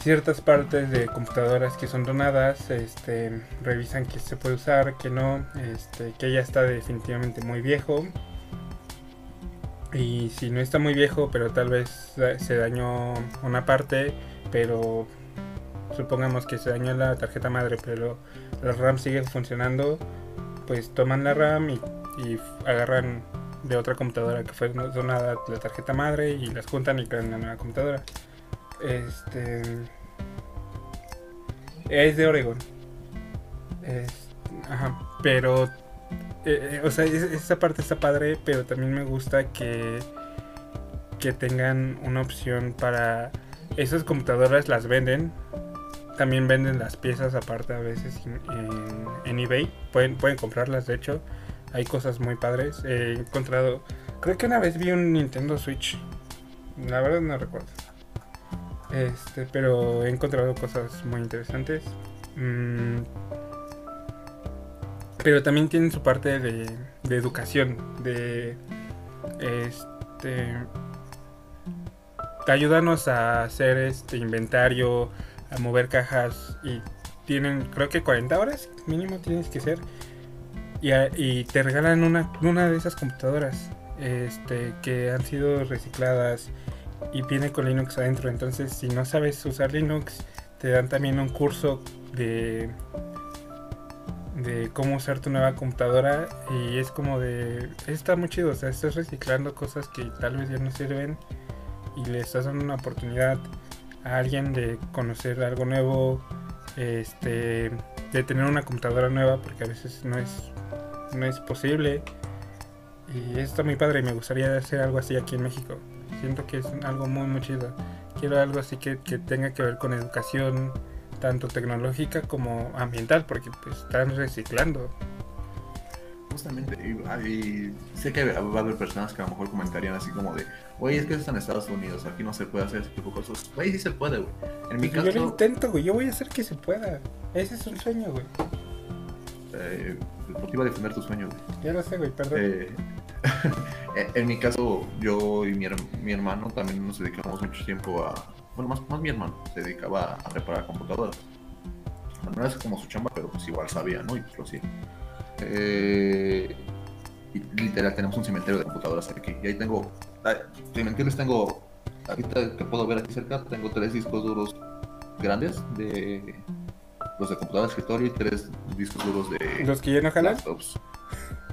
ciertas partes de computadoras que son donadas, este, revisan que se puede usar, que no, este, que ya está definitivamente muy viejo y si no está muy viejo, pero tal vez se dañó una parte, pero supongamos que se dañó la tarjeta madre, pero la RAM sigue funcionando, pues toman la RAM y, agarran de otra computadora que fue donada la tarjeta madre y las juntan y crean una nueva computadora. Este es de Oregon. ajá, pero eh, eh, o sea, esa parte está padre, pero también me gusta que, que tengan una opción para... Esas computadoras las venden. También venden las piezas aparte a veces en, eBay. Pueden, pueden comprarlas, de hecho. Hay cosas muy padres. He encontrado... Creo que una vez vi un Nintendo Switch. La verdad no recuerdo. Este, pero he encontrado cosas muy interesantes. Mm, pero también tienen su parte de, educación, de este ayúdanos a hacer este inventario, a mover cajas y tienen creo que 40 horas mínimo tienes que ser y, te regalan una, una de esas computadoras este, que han sido recicladas y viene con Linux adentro. Entonces si no sabes usar Linux te dan también un curso de de cómo usar tu nueva computadora y es como de está muy chido, o sea, estás reciclando cosas que tal vez ya no sirven y le estás dando una oportunidad a alguien de conocer algo nuevo, este, de tener una computadora nueva porque a veces no es no es posible y está muy padre y me gustaría hacer algo así aquí en México. Siento que es algo muy muy chido. Quiero algo así que, que tenga que ver con educación, tanto tecnológica como ambiental, porque pues están reciclando. Justamente, y, sé que va a haber personas que a lo mejor comentarían así como de, oye, es que eso en Estados Unidos, aquí no se puede hacer ese tipo de cosas. Güey, sí se puede, güey. En mi pues caso... Yo lo intento, güey, yo voy a hacer que se pueda. Ese es un sueño, güey. Eh, iba a defender tu sueño, güey. Ya lo sé, güey, perdón. Eh, en mi caso, yo y mi, mi hermano también nos dedicamos mucho tiempo a, bueno, más, mi hermano, se dedicaba a reparar computadoras. no era como su chamba, pero pues igual sabía, ¿no? Y pues lo hacía. Eh, y literal, tenemos un cementerio de computadoras aquí. Y ahí tengo, sin mentirles, tengo, ahorita que puedo ver aquí cerca, tengo tres discos duros grandes de los de computadora de escritorio y tres discos duros de los que ya no jalan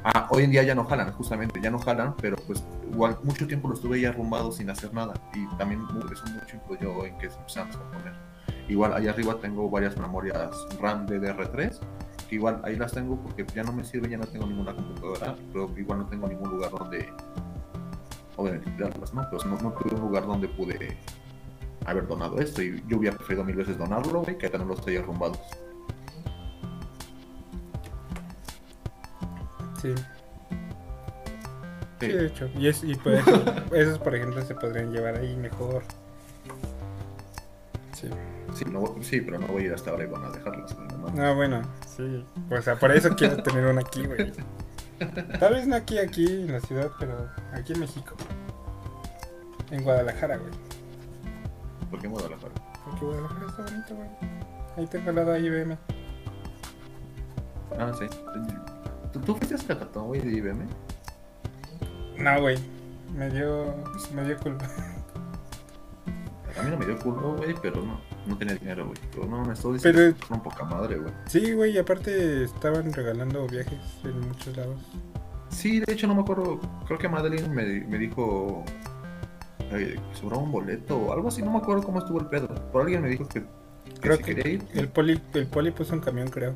Ah, hoy en día ya no jalan, justamente, ya no jalan, pero pues igual mucho tiempo los tuve ya arrumbados sin hacer nada y también eso mucho influyó en que se empezaron a poner. Igual allá arriba tengo varias memorias RAM de DR3 que igual ahí las tengo porque ya no me sirve, ya no tengo ninguna computadora, pero igual no tengo ningún lugar donde, obviamente, tirarlas, ¿no? Pero no, no tuve un lugar donde pude haber donado esto y yo hubiera preferido mil veces donarlo, güey, que tenerlos ahí arrumbados. Sí, Sí. sí, de hecho. Y, es, y por eso, esos, por ejemplo, se podrían llevar ahí mejor. Sí. Sí, no- sí, pero no voy a ir hasta Oregon a dejarlas, no. No, bueno, sí. O sea, por eso quiero tener una aquí, güey. Tal vez no aquí, aquí en la ciudad, pero aquí en México. En Guadalajara, güey. ¿Por qué Guadalajara? Porque Guadalajara está bonito, güey. Ahí tengo al lado a IBM. Ah, sí. ¿Tú, tú fuiste hasta Catón, güey, de IBM? No, güey. Me dio, me dio culpa. A mí no me dio culo, güey, pero no, no tenía dinero, güey. Pero no, me estoy Pero- diciendo que son poca madre, güey. Sí, güey, y aparte estaban regalando viajes en muchos lados. Sí, de hecho no me acuerdo, creo que Madeline me, me dijo eh, sobraba un boleto o algo así, no me acuerdo cómo estuvo el pedo. Por alguien me dijo que, que Creo si que quería ir, el poli, el poli puso un camión, creo.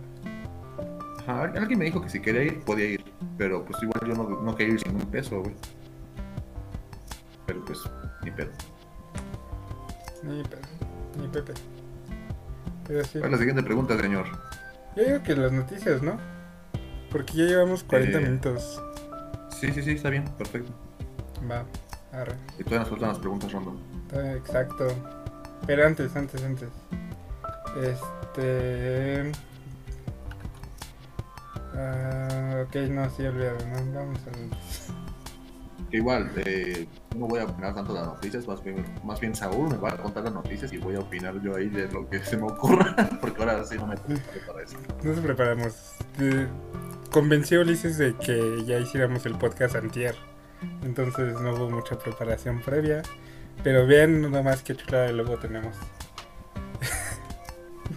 ajá, alguien me dijo que si quería ir, podía ir, pero pues igual yo no, no quería ir sin un peso, güey. Pero pues, ni pedo. Ni Pepe. Ni Pepe. Pero sí. ¿Cuál es la siguiente pregunta, señor? Yo digo que las noticias, ¿no? Porque ya llevamos 40 Eh. minutos. Sí, sí, sí, está bien, perfecto. Va, arre. Y todavía nos faltan las preguntas random. Ah, Exacto. Pero antes, antes, antes. Este. Ah, ok, no, sí, olvidado. ¿no? Vamos. Que igual, eh, no voy a opinar tanto las noticias, más bien, más bien Saúl me va a contar las noticias y voy a opinar yo ahí de lo que se me ocurra, porque ahora sí no me para eso. Nos preparamos. Eh, convencí a Ulises de que ya hiciéramos el podcast antier. Entonces no hubo mucha preparación previa. Pero vean nada más qué chulada de logo tenemos.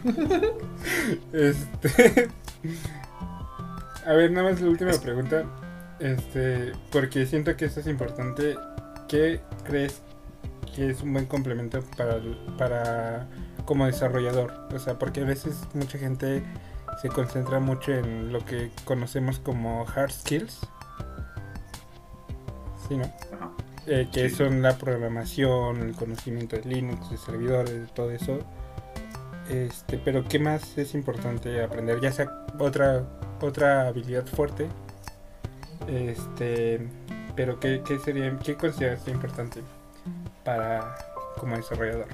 este. A ver, nada más la última pregunta. Este, porque siento que esto es importante. ¿Qué crees que es un buen complemento para, para como desarrollador? O sea, porque a veces mucha gente se concentra mucho en lo que conocemos como hard skills. Sí, ¿no? Ajá. Eh, que Sí. son la programación, el conocimiento de Linux, de servidores, de todo eso. Este, pero ¿qué más es importante aprender? Ya sea otra otra habilidad fuerte. Este, pero ¿qué, qué sería qué consideras importante para como desarrollador?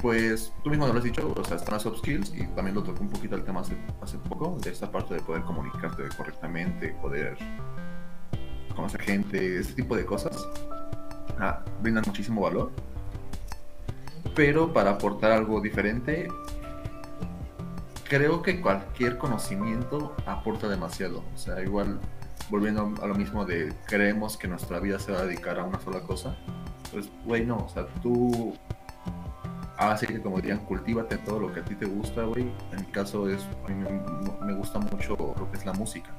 Pues tú mismo lo has dicho, o sea, están las soft skills y también lo tocó un poquito el tema hace, poco, de esta parte de poder comunicarte correctamente, poder conocer gente, ese tipo de cosas. Ah, brindan muchísimo valor. Pero para aportar algo diferente, creo que cualquier conocimiento aporta demasiado. O sea, igual, volviendo a lo mismo de creemos que nuestra vida se va a dedicar a una sola cosa, pues, güey, no, o sea, tú Así que como dirían, cultívate todo lo que a ti te gusta, güey. En mi caso es, a mí me, me gusta mucho lo que es la música.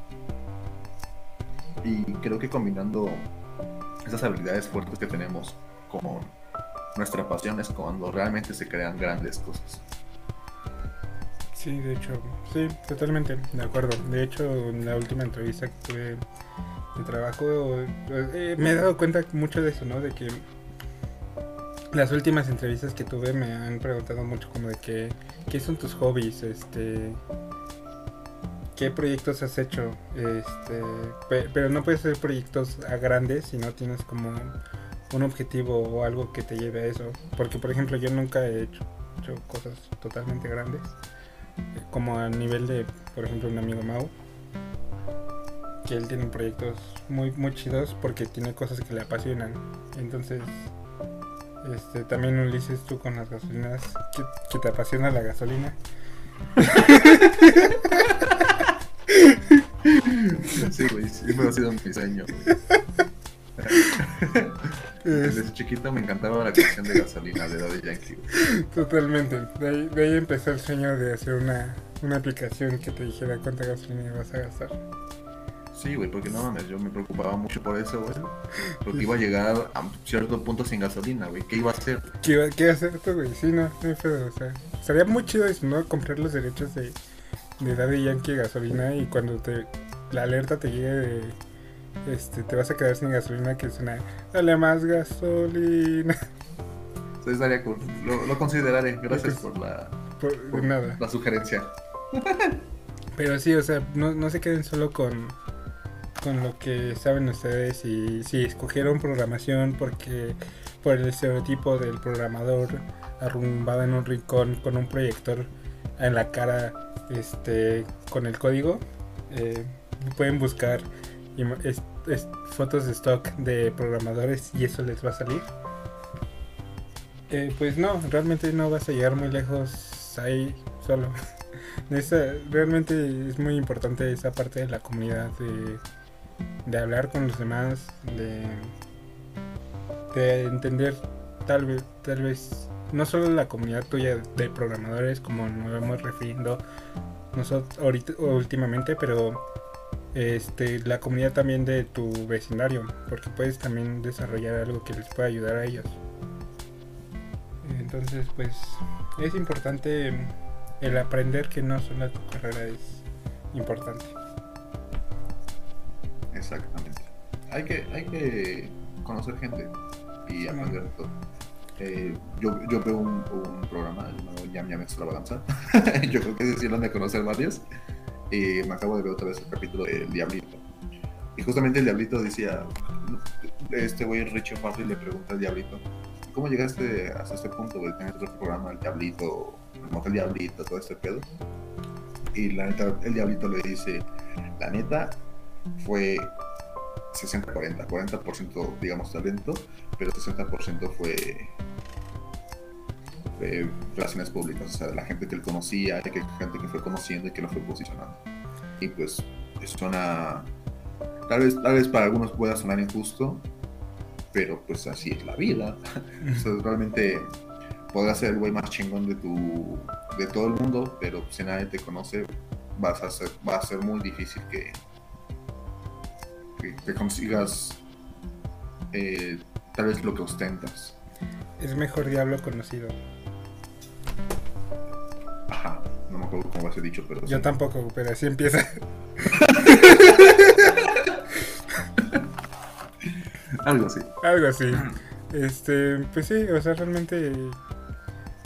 Y creo que combinando esas habilidades fuertes que tenemos con nuestra pasión es cuando realmente se crean grandes cosas. Sí, de hecho, sí, totalmente, de acuerdo. De hecho, en la última entrevista que tuve de trabajo, eh, me he dado cuenta mucho de eso, ¿no? De que las últimas entrevistas que tuve me han preguntado mucho como de que, ¿qué son tus hobbies? Este, ¿qué proyectos has hecho? Este, pe- pero no puedes hacer proyectos a grandes si no tienes como un objetivo o algo que te lleve a eso. Porque, por ejemplo, yo nunca he hecho, cosas totalmente grandes como a nivel de, por ejemplo, un amigo Mau, que él tiene proyectos muy, muy chidos porque tiene cosas que le apasionan. Entonces, este, también Ulises, tú con las gasolinas, que, que te apasiona la gasolina. Sí, güey, siempre ha sido mi sueño. Es- Desde chiquito me encantaba la canción de gasolina de Daddy Yankee. güey. totalmente. De ahí, de ahí empezó el sueño de hacer una, una aplicación que te dijera cuánta gasolina vas a gastar. Sí, güey, porque no mames, yo me preocupaba mucho por eso, güey. Porque iba a llegar a cierto punto sin gasolina, güey. ¿Qué iba a hacer? ¿Qué iba, qué iba a hacer esto, güey? Sí, no, no hay pedo, o sea. Sería muy chido eso, ¿no? Comprar los derechos de, de Daddy Yankee gasolina y cuando te la alerta te llegue de. Este, te vas a quedar sin gasolina, que es una. Dale más gasolina. Lo, lo consideraré. Gracias por la, Por, por nada. la sugerencia. Pero sí, o sea, no, no se queden solo con, con lo que saben ustedes y si escogieron programación porque por el estereotipo del programador arrumbado en un rincón con un proyector en la cara este con el código eh, pueden buscar fotos de stock de programadores y eso les va a salir. Eh, pues no realmente no vas a llegar muy lejos ahí solo. Realmente es muy importante esa parte de la comunidad de, de hablar con los demás, de, de entender tal vez, tal vez no solo la comunidad tuya de programadores como nos vamos refiriendo nosotros ahorita últimamente, pero este la comunidad también de tu vecindario, porque puedes también desarrollar algo que les pueda ayudar a ellos. Entonces, pues es importante el aprender que no solo tu carrera es importante. Exactamente. Hay que, hay que conocer gente y aprender de todo. Eh, yo, yo veo un, un programa llamado Yam Yam Extravaganza. yo creo que han de conocer varios. Y me acabo de ver otra vez el capítulo del Diablito. Y justamente el Diablito decía, este güey Richie Farley le pregunta al Diablito, ¿cómo llegaste hasta este punto de tener otro programa, el Diablito, el Motel Diablito, todo este pedo? Y la neta, el Diablito le dice, la neta fue 60-40, 40%, digamos talento, pero 60% fue, fue relaciones públicas, o sea, la gente que él conocía, que gente que fue conociendo y que lo fue posicionando. Y pues suena, tal vez, tal vez para algunos pueda sonar injusto, pero pues así es la vida. O sea, realmente podrás ser el güey más chingón de tu de todo el mundo, pero si nadie te conoce, vas a ser, va a ser muy difícil que, que, que consigas eh, tal vez lo que ostentas. Es mejor diablo conocido. Ajá, no me acuerdo cómo va ese dicho, pero Yo sí. tampoco, pero así empieza. algo así. Algo así. Este, pues sí, o sea, realmente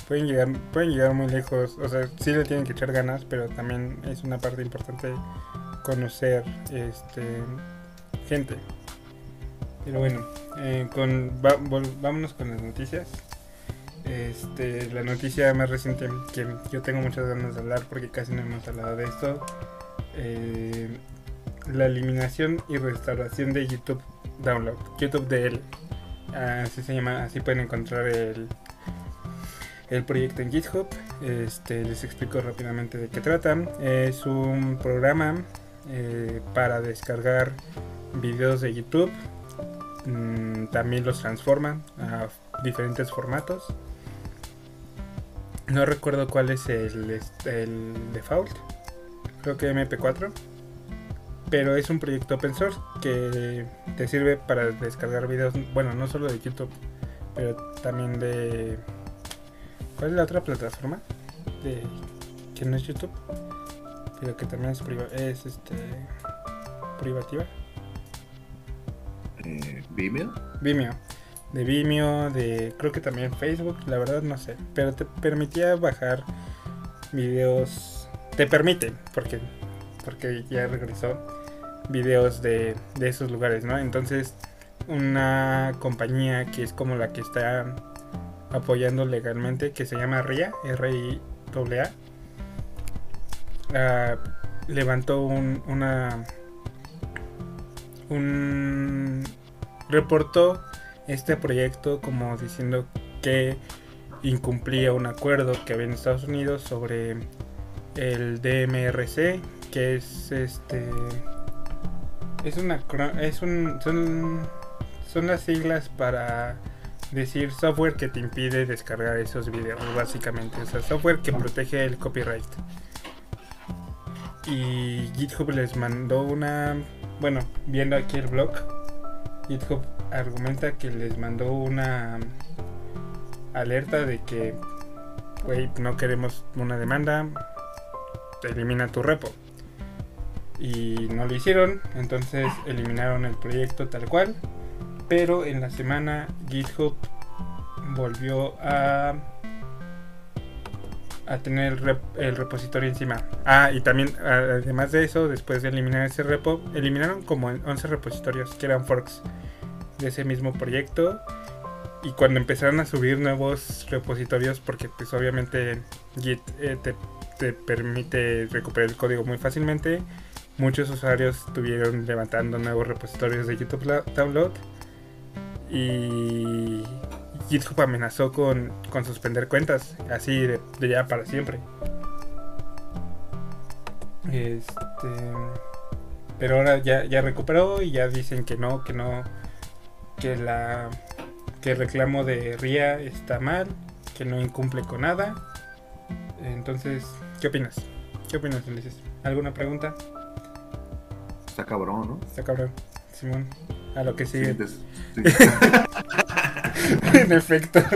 pueden llegar, pueden llegar muy lejos. O sea, sí le tienen que echar ganas, pero también es una parte importante conocer este gente. Pero bueno, eh, con va- vámonos con las noticias. Este, la noticia más reciente que yo tengo muchas ganas de hablar porque casi no hemos hablado de esto. eh, la eliminación y restauración de YouTube Download, YouTube DL. Así se llama, así pueden encontrar el, el proyecto en GitHub. Este, les explico rápidamente de qué trata. Es un programa eh, para descargar videos de YouTube. Mm, también los transforma a diferentes formatos. No recuerdo cuál es el, el default. Creo que MP4 pero es un proyecto open source que te sirve para descargar videos, bueno, no solo de YouTube, pero también de... ¿Cuál es la otra plataforma? De que no es YouTube, pero que también es, priva- es este privativa. Eh, Vimeo. Vimeo. De Vimeo, de creo que también Facebook, la verdad no sé. Pero te permitía bajar videos. Te permite, porque, porque ya regresó, videos de, de esos lugares, ¿no? Entonces, una compañía que es como la que está apoyando legalmente, que se llama RIA, R-I-A, ah, levantó un, una. Un. reportó este proyecto como diciendo que incumplía un acuerdo que había en Estados Unidos sobre el DMRC, que es este es una es un son son las siglas para decir software que te impide descargar esos videos básicamente, o sea, software que protege el copyright. y GitHub les mandó una, bueno, viendo aquí el blog, GitHub argumenta que les mandó una alerta de que, güey, no queremos una demanda, elimina tu repo. Y no lo hicieron, entonces eliminaron el proyecto tal cual. Pero en la semana GitHub volvió a a tener el, rep- el repositorio encima. Ah, y también, además de eso, después de eliminar ese repo, eliminaron como 11 repositorios que eran forks de ese mismo proyecto. Y cuando empezaron a subir nuevos repositorios, porque pues obviamente Git eh, te, te permite recuperar el código muy fácilmente, muchos usuarios estuvieron levantando nuevos repositorios de YouTube Download. Y GitHub amenazó con, con suspender cuentas, así de, de ya para siempre. Este, pero ahora ya, ya recuperó y ya dicen que no, que no, que la que el reclamo de RIA está mal, que no incumple con nada. Entonces, ¿qué opinas? ¿Qué opinas, Ulises? ¿Alguna pregunta? Está cabrón, ¿no? Está cabrón, Simón. A lo que sigue. Sí. en efecto.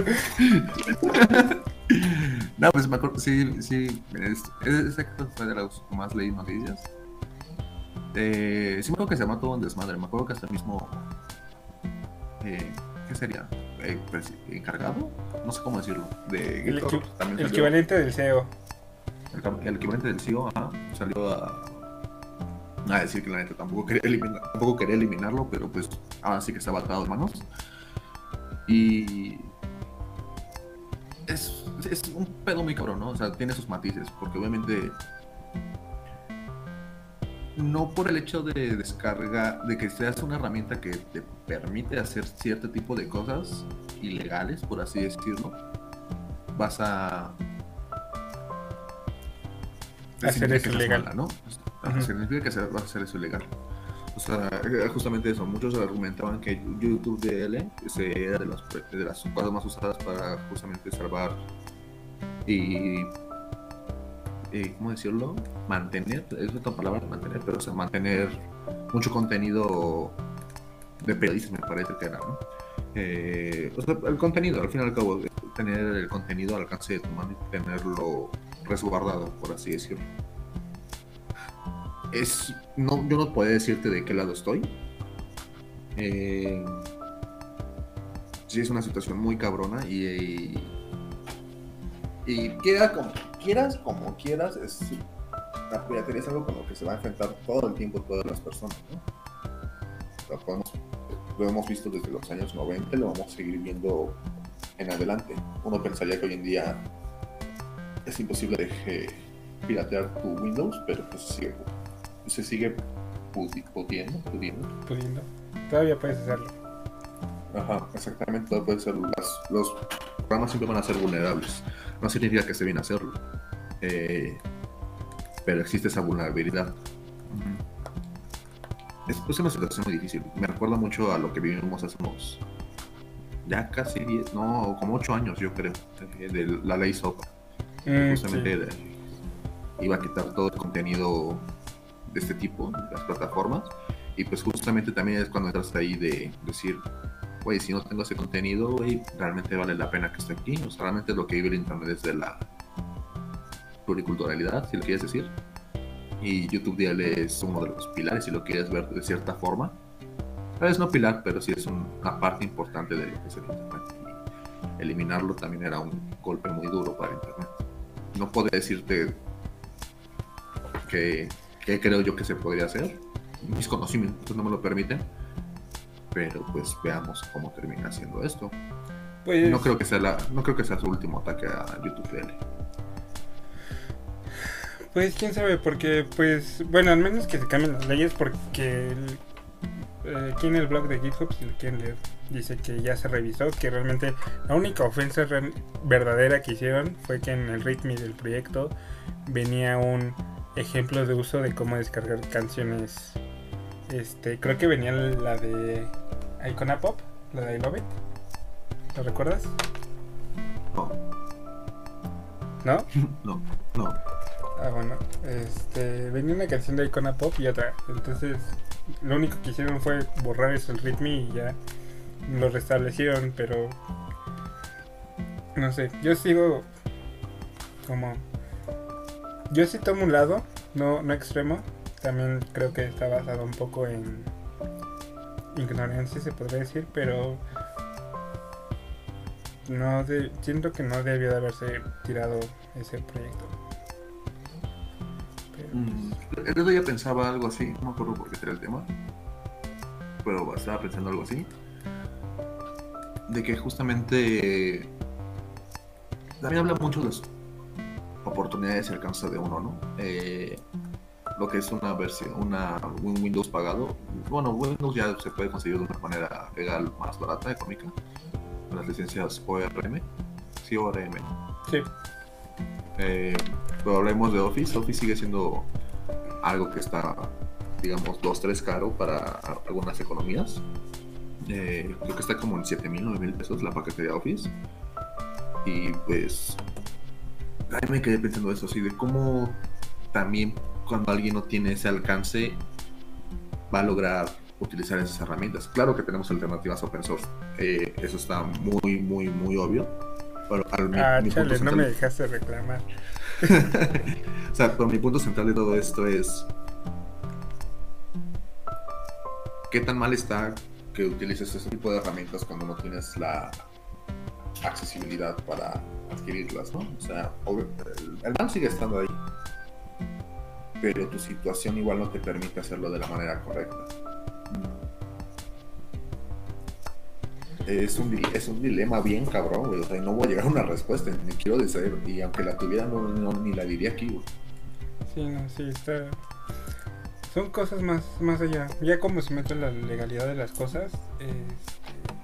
No, pues me acuerdo, sí, sí, es, es, exacto, fue de que más leí noticias. Eh, sí me acuerdo que se llamó todo un desmadre, me acuerdo que hasta el mismo, eh, ¿qué sería? Eh, pues, ¿Encargado? No sé cómo decirlo, de El, equivalente del CEO. el, el equivalente del CEO, ajá, salió a, a decir que la neta tampoco quería, eliminar, tampoco quería eliminarlo, pero pues ahora sí que estaba atado de manos. Y es, es un pedo muy cabrón, ¿no? O sea, tiene sus matices, porque obviamente no por el hecho de descarga, de que seas una herramienta que te permite hacer cierto tipo de cosas ilegales, por así decirlo, vas a Hacer eso ilegal. mala, ¿no? Significa que va a hacer eso ilegal. O sea, era justamente eso. Muchos argumentaban que YouTube DL era de las, de las cosas más usadas para justamente salvar y, y, ¿cómo decirlo? Mantener, es otra palabra, mantener, pero o sea, mantener mucho contenido de periodistas, me parece que era, ¿no? Eh, o sea, el contenido, al fin y al cabo, tener el contenido al alcance de tu mano y tenerlo resguardado, por así decirlo. Es, no, yo no puedo decirte de qué lado estoy. Eh, sí, es una situación muy cabrona y, y, quiera como, quieras como quieras, es, la piratería es algo con lo que se va a enfrentar todo el tiempo todas las personas. lo hemos visto desde los años 90 y lo vamos a seguir viendo en adelante. Uno pensaría que hoy en día es imposible de piratear tu Windows, pero pues sigue, se sigue pudi- pudiendo, pudiendo. pudiendo. Todavía puedes hacerlo. Ajá, exactamente, todo puede ser. Las- los programas siempre van a ser vulnerables. No significa que esté bien hacerlo. Eh, pero existe esa vulnerabilidad. Es pues, una situación muy difícil. Me recuerda mucho a lo que vivimos hace unos. Ya casi 10, no, como 8 años, yo creo, de la ley SOPA. Mm, justamente sí. de- iba a quitar todo el contenido de este tipo, las plataformas. Y pues justamente también es cuando entras ahí de decir, güey, si no tengo ese contenido, güey, realmente vale la pena que esté aquí. O sea, realmente lo que vive el internet es de la pluriculturalidad, si lo quieres decir. Y YouTube DL es uno de los pilares, si lo quieres ver de cierta forma. Tal vez no pilar, pero sí es un- una parte importante de lo que es el internet. Eliminarlo también era un golpe muy duro para internet. No puedo decirte que, que creo yo que se podría hacer. Mis conocimientos no me lo permiten. Pero pues veamos cómo termina siendo esto. Pues, No creo que sea la, no creo que sea su último ataque a YouTube DL. pues quién sabe, porque pues, bueno, al menos que se cambien las leyes porque el- eh, aquí en el blog de GitHub, si lo quieren leer, dice que ya se revisó, que realmente la única ofensa real- verdadera que hicieron fue que en el README del proyecto venía un ejemplo de uso de cómo descargar canciones. Este, creo que venía la de Icona Pop, la de I Love It. ¿Lo recuerdas? No, ¿No? no, no. Ah, bueno, este, venía una canción de Icona Pop y otra. Entonces, lo único que hicieron fue borrar eso el ritmo y ya lo restablecieron, pero no sé, yo sigo como yo sí tomo un lado, no no extremo. También creo que está basado un poco en ignorancia, se podría decir, pero no de, siento que no debió de haberse tirado ese proyecto. Pero, Mm, El otro día pensaba algo así, no me acuerdo por qué era el tema, pero estaba pensando algo así, de que justamente eh, también habla mucho de las oportunidades y alcance de uno, ¿no? Eh, lo que es una versión, una un Windows pagado, bueno, Windows ya se puede conseguir de una manera legal más barata, económica, con las licencias ORM, sí, ORM, sí, eh, pero hablemos de Office. Office sigue siendo algo que está, digamos, 2-3 caro para algunas economías. Eh, creo que está como en 7 mil, 9 mil pesos la paquetería Office. Y pues, ahí me quedé pensando eso, así de cómo también cuando alguien no tiene ese alcance va a lograr utilizar esas herramientas. Claro que tenemos alternativas open source, eh, eso está muy, muy, muy obvio. Pero al, mi- ah, mi punto no central- me dejaste reclamar. o sea, pero mi punto central de todo esto es qué tan mal está que utilices ese tipo de herramientas cuando no tienes la accesibilidad para adquirirlas, ¿no? O sea, el, mal sigue estando ahí, pero tu situación igual no te permite hacerlo de la manera correcta. Es un, es un dilema bien cabrón, güey. O sea, no voy a llegar a una respuesta, ni quiero decir, y aunque la tuviera, no, ni la diría aquí, güey. Sí, no, sí, está. Son cosas más, más allá. Ya como se mete la legalidad de las cosas, este,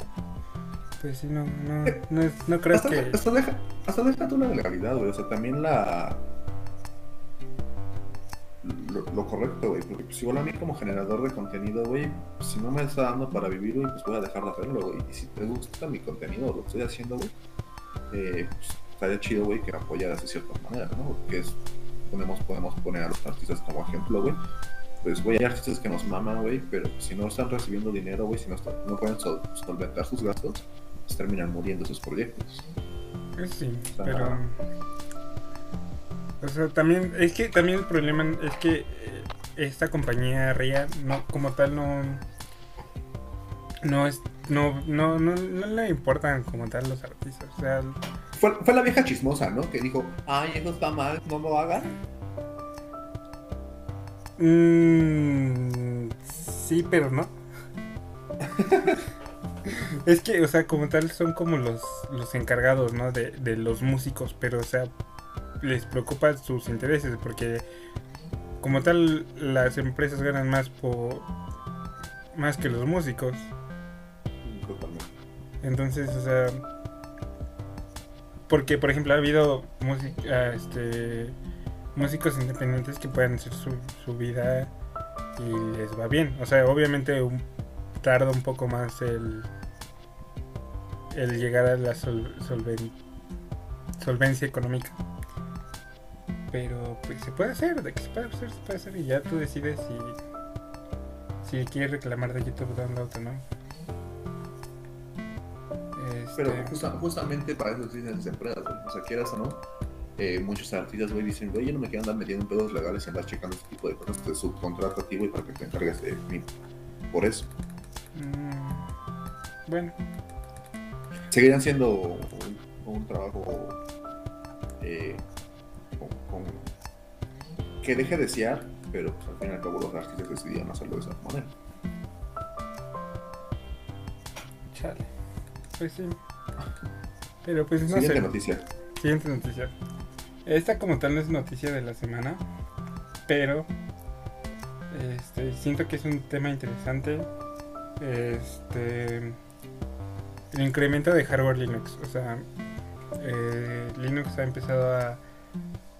pues sí, no, no, no, es- no creo hasta, que. hasta deja, hasta deja tú la legalidad, güey. O sea, también la. Lo, lo correcto, güey. Porque pues igual a mí como generador de contenido, güey, si no me está dando para vivir, güey, pues voy a dejar de hacerlo, güey. Y si te gusta mi contenido, lo que estoy haciendo, güey, eh, pues estaría chido, güey, que me apoyaras de cierta manera, ¿no? Porque es, ponemos, podemos poner a los artistas como ejemplo, güey. Pues, güey, hay artistas que nos maman, güey, pero si no están recibiendo dinero, güey, si no, están- no pueden sol- solventar sus gastos, pues terminan muriendo sus proyectos. Sí, sea, pero. O sea, también. Es que también el problema es que eh, esta compañía RIA, no, como tal, no. No es. No, no, no, no le importan como tal los artistas. O sea, Fue, fue la vieja chismosa, ¿no? Que dijo, ay, eso está mal, no lo hagan. Mm, sí, pero no. es que, o sea, como tal son como los, los encargados, ¿no? De, de los músicos, pero, o sea, les preocupan sus intereses porque, como tal, las empresas ganan más por más que los músicos. Entonces, o sea, porque por ejemplo ha habido música, este, músicos independientes que pueden hacer su, su vida y les va bien. O sea, obviamente un- tarda un poco más el, el llegar a la sol- solven- solvencia económica. Pero pues se puede hacer, de que se puede hacer, se puede hacer y ya tú decides si, si quieres reclamar de YouTube Download o no. Pero Este, justa- justamente para eso existen las empresas. O sea, quieras o no, eh, muchos artistas, güey, dicen, güey, yo no me quiero andar metiendo en pedos legales y andar checando este tipo de cosas. Te subcontrato a ti, güey, para que te encargues de mí. Por eso. Mm, bueno, Seguirán siendo un, un trabajo eh, con, con- que deje de desear, pero pues, al fin y al cabo los artistas decidieron hacerlo de esa manera. chale. Pues sí. Pero pues no Siguiente sé. noticia. Siguiente noticia. Esta como tal no es noticia de la semana, pero este, siento que es un tema interesante. Este, el incremento de hardware Linux. O sea, eh, Linux ha empezado a,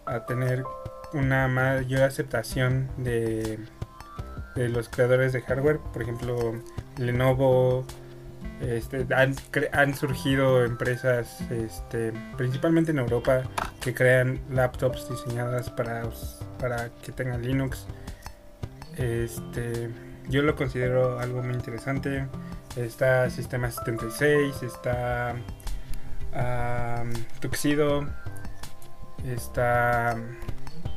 a tener una mayor aceptación de, de los creadores de hardware. Por ejemplo, Lenovo, Este, han, han surgido empresas, este, principalmente en Europa, que crean laptops diseñadas para, para que tengan Linux. Este, yo lo considero algo muy interesante. Está Sistema 76, está Tuxedo, está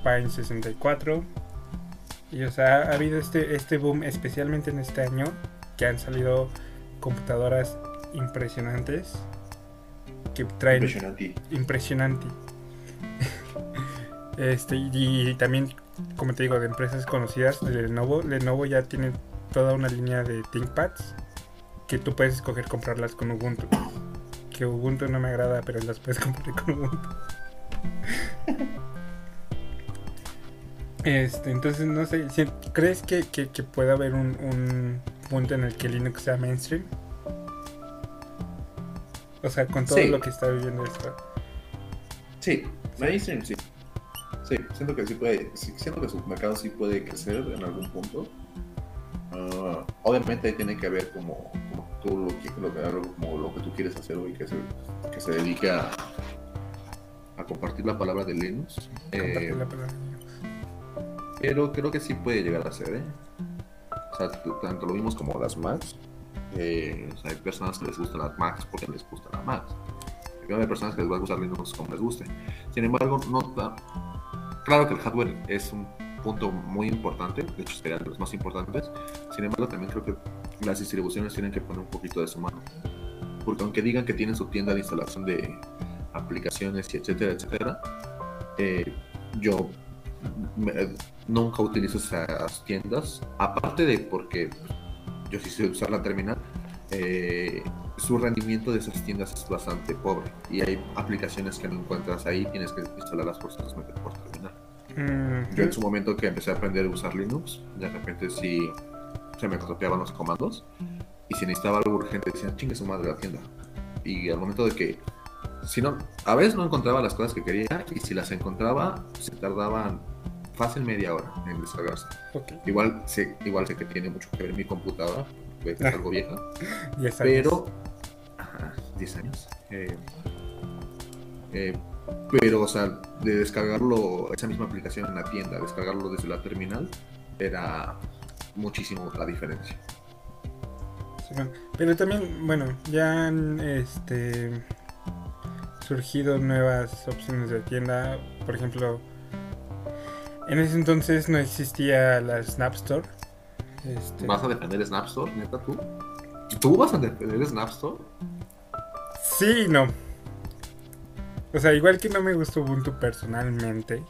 Pine 64. Y o sea, ha habido este, este boom, especialmente en este año, que han salido computadoras impresionantes que traen Impresionante. impresionante. este y, y también como te digo de empresas conocidas de Lenovo, Lenovo ya tiene toda una línea de ThinkPads que tú puedes escoger comprarlas con Ubuntu. Que Ubuntu no me agrada, pero las puedes comprar con Ubuntu. Este, entonces no sé, ¿crees que, que, que pueda haber un, un punto en el que Linux sea mainstream? O sea, con todo Sí. lo que está viviendo esto. Sí, mainstream sí. Sí, siento que sí puede, sí, siento que su mercado sí puede crecer en algún punto. Ah, obviamente ahí tiene que haber como, como tú lo que, lo que, como lo que tú quieres hacer hoy, que se, que se dedique a, a compartir la palabra de Linux. Eh, la palabra. pero creo que sí puede llegar a ser, ¿eh? O sea, tanto lo vimos como las Macs. eh, o sea, hay personas que les gustan las Macs porque les gustan las Macs. Hay personas que les va a gustar Linux como les guste. Sin embargo, no Claro que el hardware es un punto muy importante, de hecho sería de los más importantes. Sin embargo, también creo que las distribuciones tienen que poner un poquito de su mano. Porque aunque digan que tienen su tienda de instalación de aplicaciones y etcétera, etcétera, eh, yo nunca utilizo esas tiendas. Aparte de porque yo sí sé usar la terminal, eh, su rendimiento de esas tiendas es bastante pobre. Y hay aplicaciones que no encuentras ahí, tienes que instalarlas forzosamente por terminal. Mm, Yo en su momento que empecé a aprender a usar Linux, de repente sí se me copiaban los comandos. Y si necesitaba algo urgente, decían, chingue su madre la tienda. Y al momento de que, si no, a veces no encontraba las cosas que quería, y si las encontraba, se tardaban fácil media hora en descargarse. ok, Igual sé, igual sé que tiene mucho que ver mi computadora, que es algo vieja, 10 años. pero. Ajá, 10 años. Eh, eh, pero, o sea, de descargarlo, esa misma aplicación en la tienda, descargarlo desde la terminal, era muchísimo la diferencia. Sí, Pero también, bueno, ya han este, surgido nuevas opciones de tienda. Por ejemplo, en ese entonces no existía la Snap Store. Este, ¿Vas a defender Snap Store, neta, tú? ¿Tú vas a defender Snap Store? Sí no. O sea, igual que no me gustó Ubuntu personalmente.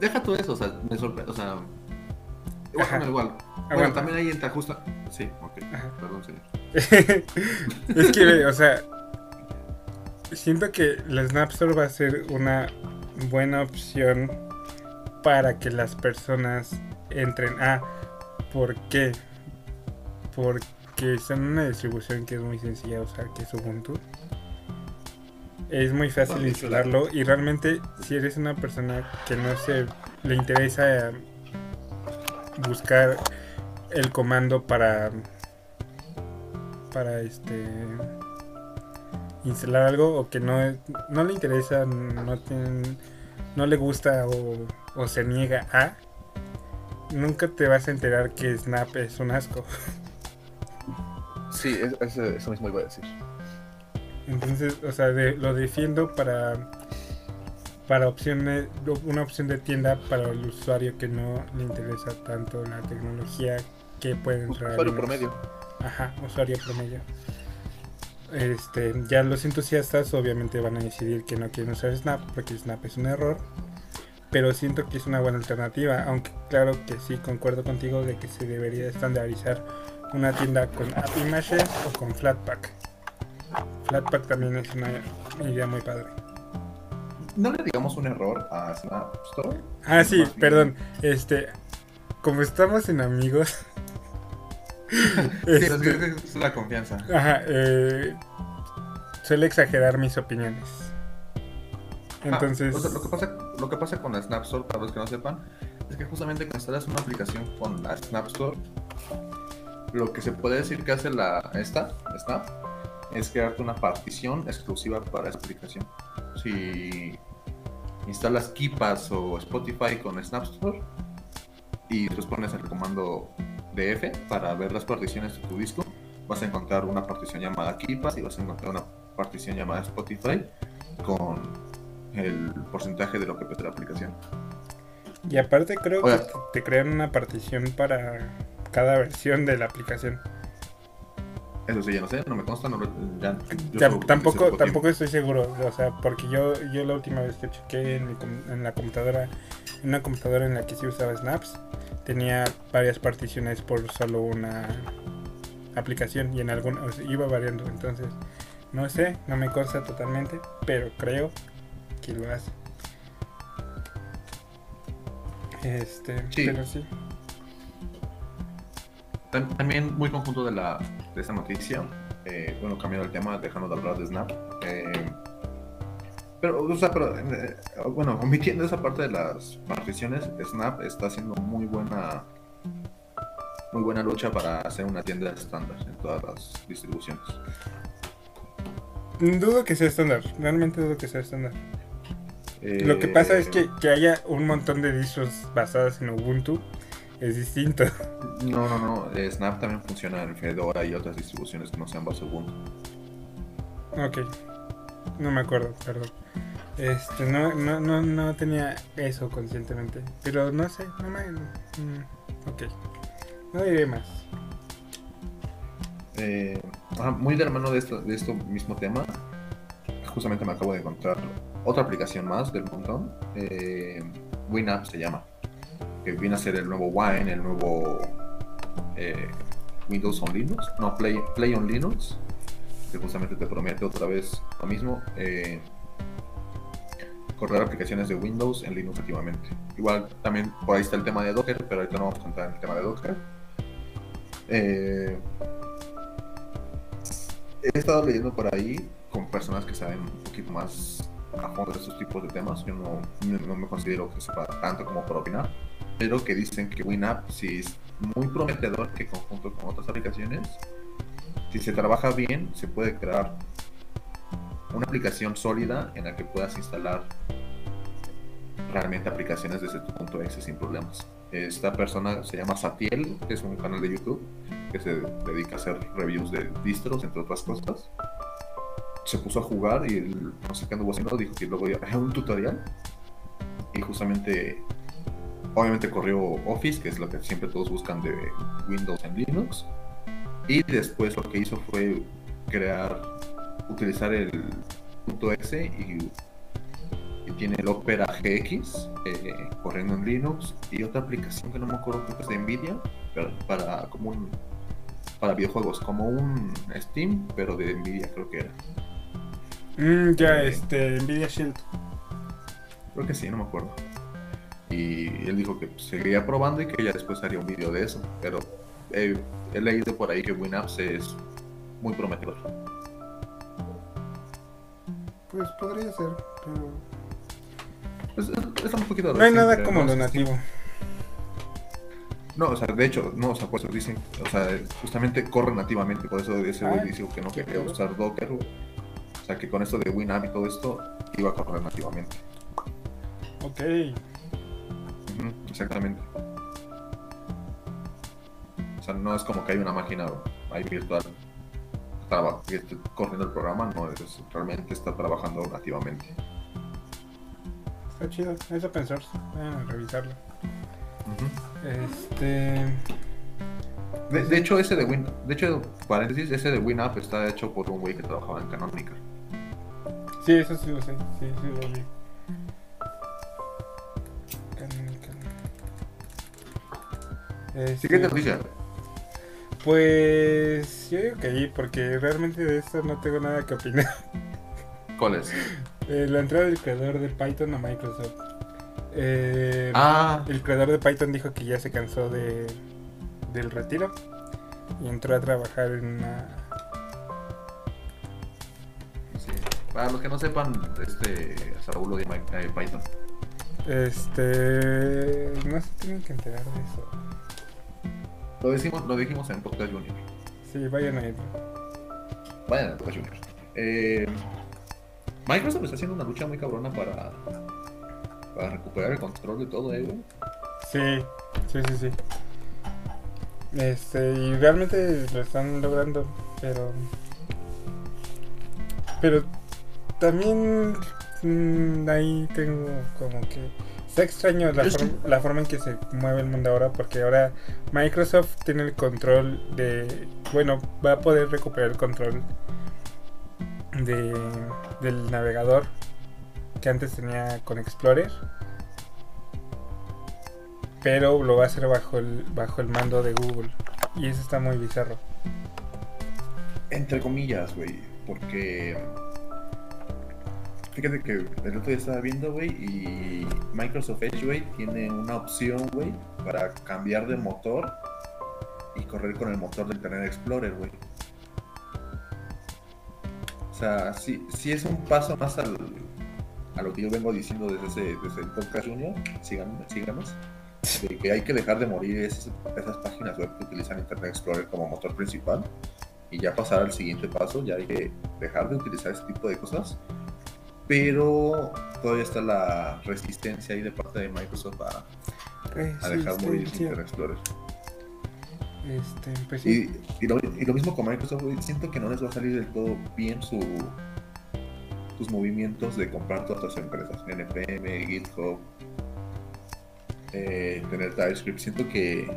Deja tú eso, o sea, me sorprende, o sea... Igual, Ajá. igual. Bueno, también ahí entra justa... Sí, ok, Ajá. perdón, señor. es que, o sea, siento que la Snap Store va a ser una buena opción para que las personas entren. Ah, ¿por qué? Porque están en una distribución que es muy sencilla de usar, que es Ubuntu. Es muy fácil Vale, instalarlo y realmente si eres una persona que no se le interesa buscar el comando para para este instalar algo o que no, no le interesa, no, tiene- no le gusta o, o se niega a, nunca te vas a enterar que Snap es un asco. Sí, es- es- eso mismo iba a decir. Entonces, o sea, de- lo defiendo para para opciones una opción de tienda para el usuario que no le interesa tanto la tecnología que puede entrar Usuario Linux. promedio. Ajá, usuario promedio. Este, ya los entusiastas obviamente van a decidir que no quieren usar Snap porque Snap es un error. Pero siento que es una buena alternativa, aunque claro que sí concuerdo contigo de que se debería estandarizar una tienda con App Images o con Flatpak. Flatpak también es una idea muy padre. No le digamos un error a Snap Store. Ah, sí, perdón. Este, como estamos en amigos. Este, es, que es la confianza. Ajá, eh, suele exagerar mis opiniones. Entonces, Ah, o sea, lo, que pasa, lo que pasa con la Snap Store, para los que no sepan, es que justamente cuando instalas una aplicación con la Snap Store, lo que se puede decir que hace la esta Snap es crearte una partición exclusiva para esa aplicación. Si instalas Keepass o Spotify con Snap Store y después pones el comando DF para ver las particiones de tu disco, vas a encontrar una partición llamada Keepass y vas a encontrar una partición llamada Spotify con el porcentaje de lo que pesa la aplicación. Y aparte creo que te- crean una partición para cada versión de la aplicación. Eso sí, ya no sé, no me consta, no, ya, Ya, tampoco, poco tampoco estoy seguro, o sea, porque yo, yo la última vez que chequé en, la computadora, en una computadora en la que sí usaba Snaps, tenía varias particiones por solo una aplicación y en alguna o sea, iba variando, entonces no sé, no me consta totalmente, pero creo que lo hace. Este, Sí. pero sí. Tam- También muy conjunto de, la, de esta noticia, eh, bueno, cambiando el tema, dejando de hablar de Snap. eh, pero, o sea, pero, eh, bueno, omitiendo esa parte de las particiones, Snap está haciendo muy buena muy buena lucha para hacer una tienda estándar en todas las distribuciones. Dudo que sea estándar, realmente dudo que sea estándar. Lo que Eh, pasa es que, que haya un montón de distros basadas en Ubuntu es distinto. No, no, no, eh, Snap también funciona en Fedora y otras distribuciones que no sean base Ubuntu. Ok. No me acuerdo, perdón. Este, no, no, no, no tenía eso conscientemente. Pero no sé, no me. mm, ok. No diré más. Eh, ajá, muy de la mano de esto, de esto mismo tema, justamente me acabo de encontrar otra aplicación más del montón. Eh, se llama. Que viene a ser el nuevo Wine, el nuevo eh, Windows on Linux. No, Play, Play on Linux. Que justamente te promete otra vez lo mismo. eh, correr aplicaciones de Windows en Linux activamente. Igual también por ahí está el tema de Docker, pero ahorita no vamos a entrar en el tema de Docker. Eh, he estado leyendo por ahí con personas que saben un poquito más a fondo de estos tipos de temas. Yo no, no- me considero que sepa tanto como para opinar, pero que dicen que WinApp sí es muy prometedor que conjunto con otras aplicaciones, si se trabaja bien, se puede crear una aplicación sólida en la que puedas instalar realmente aplicaciones desde tu punto de sin problemas. Esta persona se llama Satiel, que es un canal de YouTube que se dedica a hacer reviews de distros, entre otras cosas. Se puso a jugar y el- no sé qué anduvo haciendo, dijo que luego era un tutorial. Y justamente, obviamente corrió Office, que es lo que siempre todos buscan de Windows en Linux. Y después lo que hizo fue crear, utilizar el .exe y y tiene el Opera GX eh, corriendo en Linux y otra aplicación que no me acuerdo que es de Nvidia pero para como un para videojuegos como un Steam pero de Nvidia creo que era Mm, ya, este, Nvidia Shield. creo que sí no me acuerdo y él dijo que pues, seguiría probando y que ya después haría un video de eso pero eh, he leído por ahí que WinApps es muy prometedor Pues podría ser, pero. es, es- es un poquito No hay nada como lo nativo. No, o sea, de hecho, no, o sea, por eso dicen, o sea, justamente corre nativamente, por eso ese güey Ah, dijo que no quería usar Docker. O sea, que con esto de WinApp y todo esto, iba a correr nativamente. Ok. Exactamente. O sea, no es como que hay una máquina ahí virtual esté corriendo el programa, no, es, realmente está trabajando nativamente. Está chido. Pensar. Vayan a revisarlo. Ujú. Este. De, de hecho, ese de Win, de hecho, paréntesis, ese de WinApp está hecho por un güey que trabajaba en Canonical. Sí, eso sí lo sé. Sí, sí lo vi. Este, Siguiente noticia. Pues yo digo que ahí, porque realmente de esto no tengo nada que opinar. ¿Cuál es? Eh, la entrada del creador de Python a Microsoft. Eh, Ah, El creador de Python dijo que ya se cansó de, del retiro y entró a trabajar en una... Para los que no sepan, este Saúl odia eh, Python. Este... No se tienen que enterar de eso. Lo, decimos, lo dijimos en Podcast Junior. Sí, vayan a ir. Vayan a Podcast Junior. Eh, Microsoft está haciendo una lucha muy cabrona para, para recuperar el control de todo, ¿eh, güey? Sí, sí, sí, sí. Este, y realmente lo están logrando, pero. Pero también mm, ahí tengo como que. Está extraño la, que- la forma en que se mueve el mundo ahora, porque ahora Microsoft tiene el control de. Bueno, va a poder recuperar el control de, del navegador que antes tenía con Explorer pero lo va a hacer bajo el bajo el mando de Google y eso está muy bizarro. Entre comillas, güey, porque fíjate que el otro día estaba viendo, güey, y Microsoft Edge, güey, tiene una opción, güey, para cambiar de motor y correr con el motor del Internet Explorer, güey. O sea, sí, sí es un paso más al, a lo que yo vengo diciendo desde, ese- desde el podcast junior, síganme, síganos, de que hay que dejar de morir esas páginas web que utilizan Internet Explorer como motor principal y ya pasar al siguiente paso, ya hay que dejar de utilizar ese tipo de cosas. Pero todavía está la resistencia ahí de parte de Microsoft a, a dejar morir Internet Explorer. Este, pues sí. Y, y lo, y lo mismo con Microsoft, siento que no les va a salir del todo bien su, sus movimientos de comprar todas las empresas, NPM, GitHub, eh, tener TypeScript. Siento que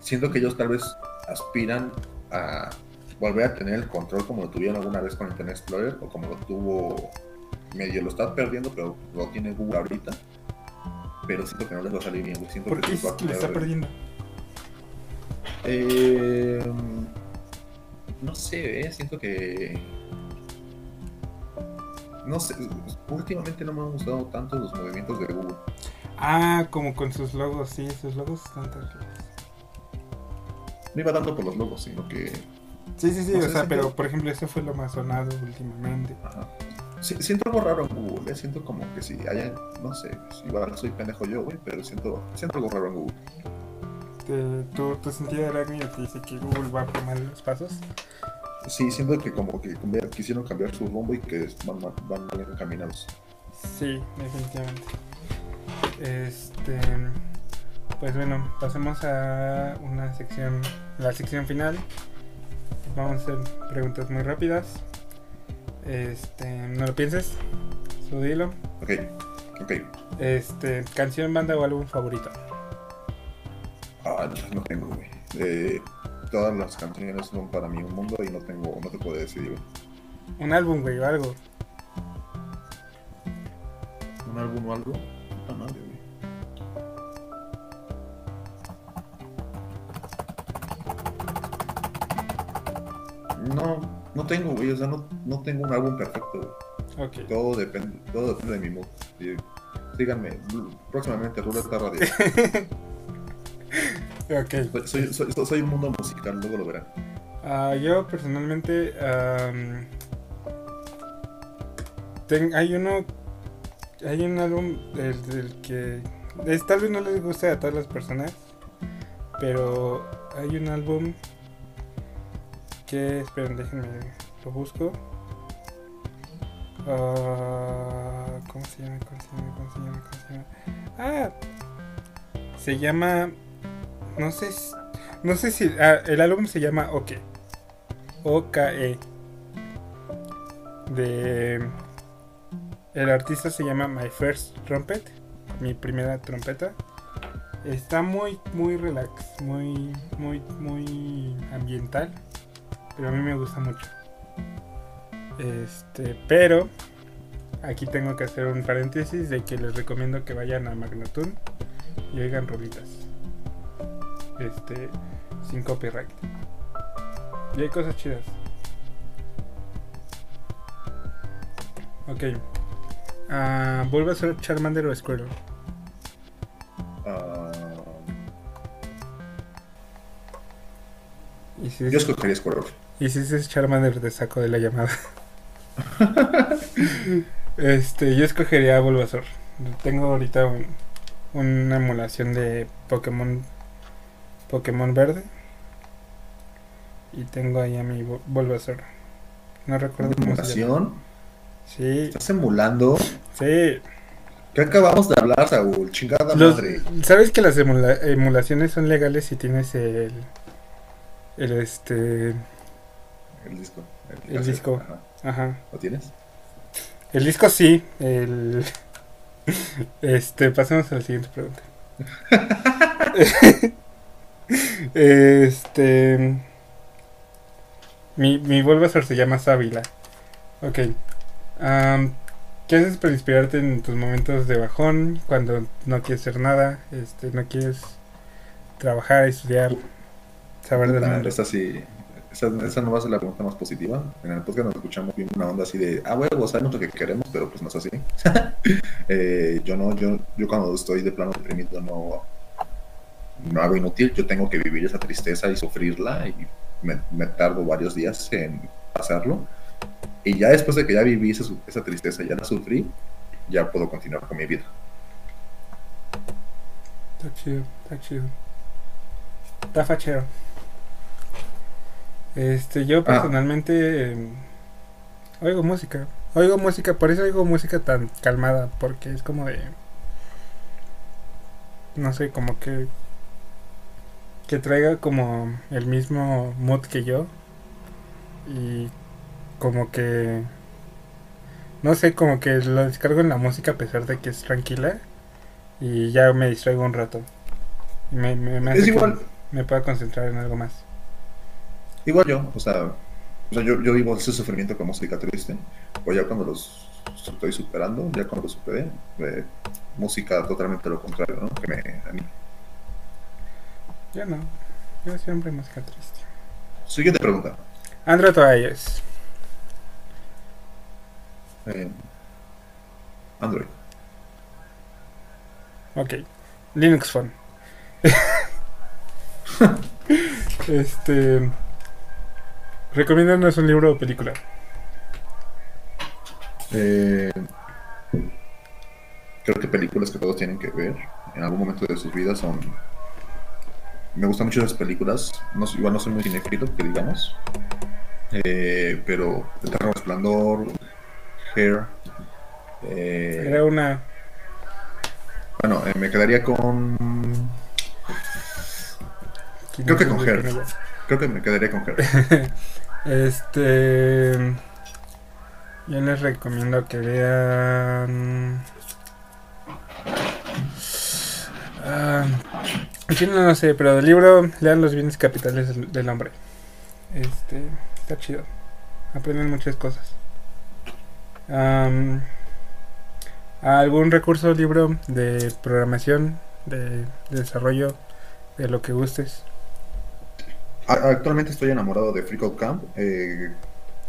siento que ellos tal vez aspiran a volver a tener el control como lo tuvieron alguna vez con Internet Explorer o como lo tuvo medio lo está perdiendo, pero lo tiene Google ahorita. Pero siento que no les va a salir bien. Siento ¿Por que qué va a está perdiendo? eh, no sé, eh, siento que. No sé, últimamente no me han gustado tanto los movimientos de Google. Ah, como con sus logos, sí, sus logos están terribles. No iba tanto por los logos, sino que. Sí, sí, sí, o sea, pero por ejemplo, eso fue lo más sonado últimamente. Ajá. Sí, siento algo raro en Google, eh, siento como que si hay. No sé, si igual soy pendejo yo, güey, pero siento, siento algo raro en Google. Te- tu, tu sentido arácnido te dice que Google va por mal los pasos. Sí, siento que como que quisieron cambiar su rumbo y que van, van mal encaminados. Sí, definitivamente. Este, pues bueno, pasemos a una sección, la sección final. Vamos a hacer preguntas muy rápidas. Este, no lo pienses, su dilo. Ok, ok. Este, canción, banda o álbum favorito. Ah, no, no tengo, güey. Eh, todas las canciones son para mí un mundo y no tengo, no te puedo decidir. Un álbum, güey, o algo. ¿Un álbum o algo? Güey. No, no tengo, güey. O sea, no, no tengo un álbum perfecto, güey. Todo depende, todo depende de mi mood. Sí, síganme, próximamente Ruleta Radio. Ok. Soy, soy, soy, soy un mundo musical, luego lo verán. Ah, yo personalmente ten- hay uno hay un álbum del, del que es- tal vez no les guste a todas las personas pero hay un álbum que esperen déjenme lo busco Ah, ¿cómo se llama? ¿cómo se llama? ¿cómo se llama? ¿cómo se llama? ah se llama no sé no sé si ah, el álbum se llama OK OKE. De. El artista se llama My First Trumpet. Mi primera trompeta. Está muy, muy relax. Muy, muy, muy ambiental. Pero a mí me gusta mucho. Este, pero. Aquí tengo que hacer un paréntesis de que les recomiendo que vayan a Magnatune y oigan rolitas. Este, sin copyright. Y hay cosas chidas. Ok. Ah, ¿Vuelve a ser Charmander o Squirtle? Ah, Y si, yo escogería Squirrel. Y si dices Charmander, te saco de la llamada. este, yo escogería Bulbasaur. Tengo ahorita un- una emulación de Pokémon Pokémon verde. Y tengo ahí a mi Bul- Bulbasaur. No recuerdo cómo se llama. ¿Emulación? Sí, ¿Estás emulando? sí. ¿Qué acabamos de hablar, Saúl? Chingada Los- madre. ¿Sabes que las emula- emulaciones son legales si tienes el. El este. El disco. El disco. ajá. Ajá. ¿Lo tienes? El disco sí. El. Este, pasemos a la siguiente pregunta. este. Mi, mi Bulbasaur se llama Sábila. Ok. Am, ¿Qué haces para inspirarte en tus momentos de bajón? Cuando no quieres hacer nada, este, no quieres trabajar, estudiar, saber Puta, mundo. Esta sí. Esa, no va a ser la pregunta más positiva. En el podcast nos escuchamos bien una onda así de, ah, huevo, sabemos lo que queremos, pero pues no es así. Eh, yo no, yo, yo cuando estoy de plano deprimido no, no hago inútil, yo tengo que vivir esa tristeza y sufrirla y me, tardo varios días en hacerlo. Y ya después de que ya viví esa, esa tristeza, ya la sufrí, ya puedo continuar con mi vida. Está chido, está chido. Está fachero. Este, yo personalmente em, oigo música. Oigo música, por eso oigo música tan calmada, porque es como de. No sé, como que. Que traiga como el mismo mood que yo. Y como que. No sé, como que lo descargo en la música a pesar de que es tranquila. Y ya me distraigo un rato. Me, me, me hace Es que igual, me pueda concentrar en algo más. Igual yo, o sea, o sea yo, yo vivo ese sufrimiento con música triste, o ya cuando los estoy superando, ya cuando lo superé, eh, música totalmente lo contrario, ¿no? Que me anima. Yo no. Yo siempre música triste. Siguiente pregunta. Android o iOS. Eh, Android. Ok. Linux Phone. este. Recomiéndanos un libro o película. Eh, creo que películas que todos tienen que ver en algún momento de sus vidas son... Me gustan mucho las películas, no, igual no soy muy cinéfilo, que digamos, Eh, pero Eterno Resplandor, Hair, eh, Era una. bueno, eh, me quedaría con... Creo que con Her. Creo que me quedaría con Hair. Este. Yo les recomiendo que vean. Ah, aquí no sé, pero del libro lean los bienes capitales del, hombre. Este. Está chido. Aprenden muchas cosas. ¿Algún recurso, libro de programación, de desarrollo, de lo que gustes? Actualmente estoy enamorado de Freak Camp. eh,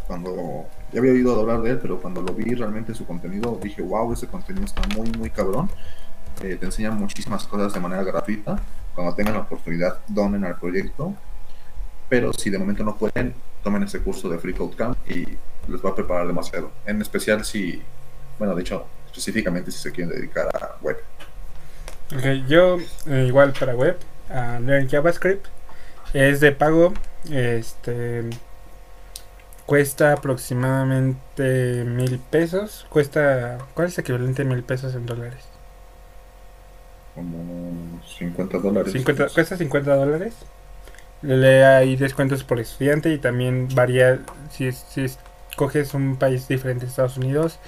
cuando ya había oído hablar de él, pero cuando lo vi realmente su contenido, dije, wow, ese contenido está muy, muy cabrón. Eh, te enseñan muchísimas cosas de manera gratuita. Cuando tengan la oportunidad, donen al proyecto. Pero si de momento no pueden, tomen ese curso de Out Camp y les va a preparar demasiado. En especial si, bueno, de hecho, específicamente si se quieren dedicar a web. Ok, yo eh, igual para web, a Learn JavaScript, es de pago, este cuesta aproximadamente mil pesos, cuesta, ¿cuál es el equivalente a mil pesos en dólares? Como 50 dólares. 50, cuesta 50 dólares, le hay descuentos por estudiante y también varía si, si escoges un país diferente a Estados Unidos,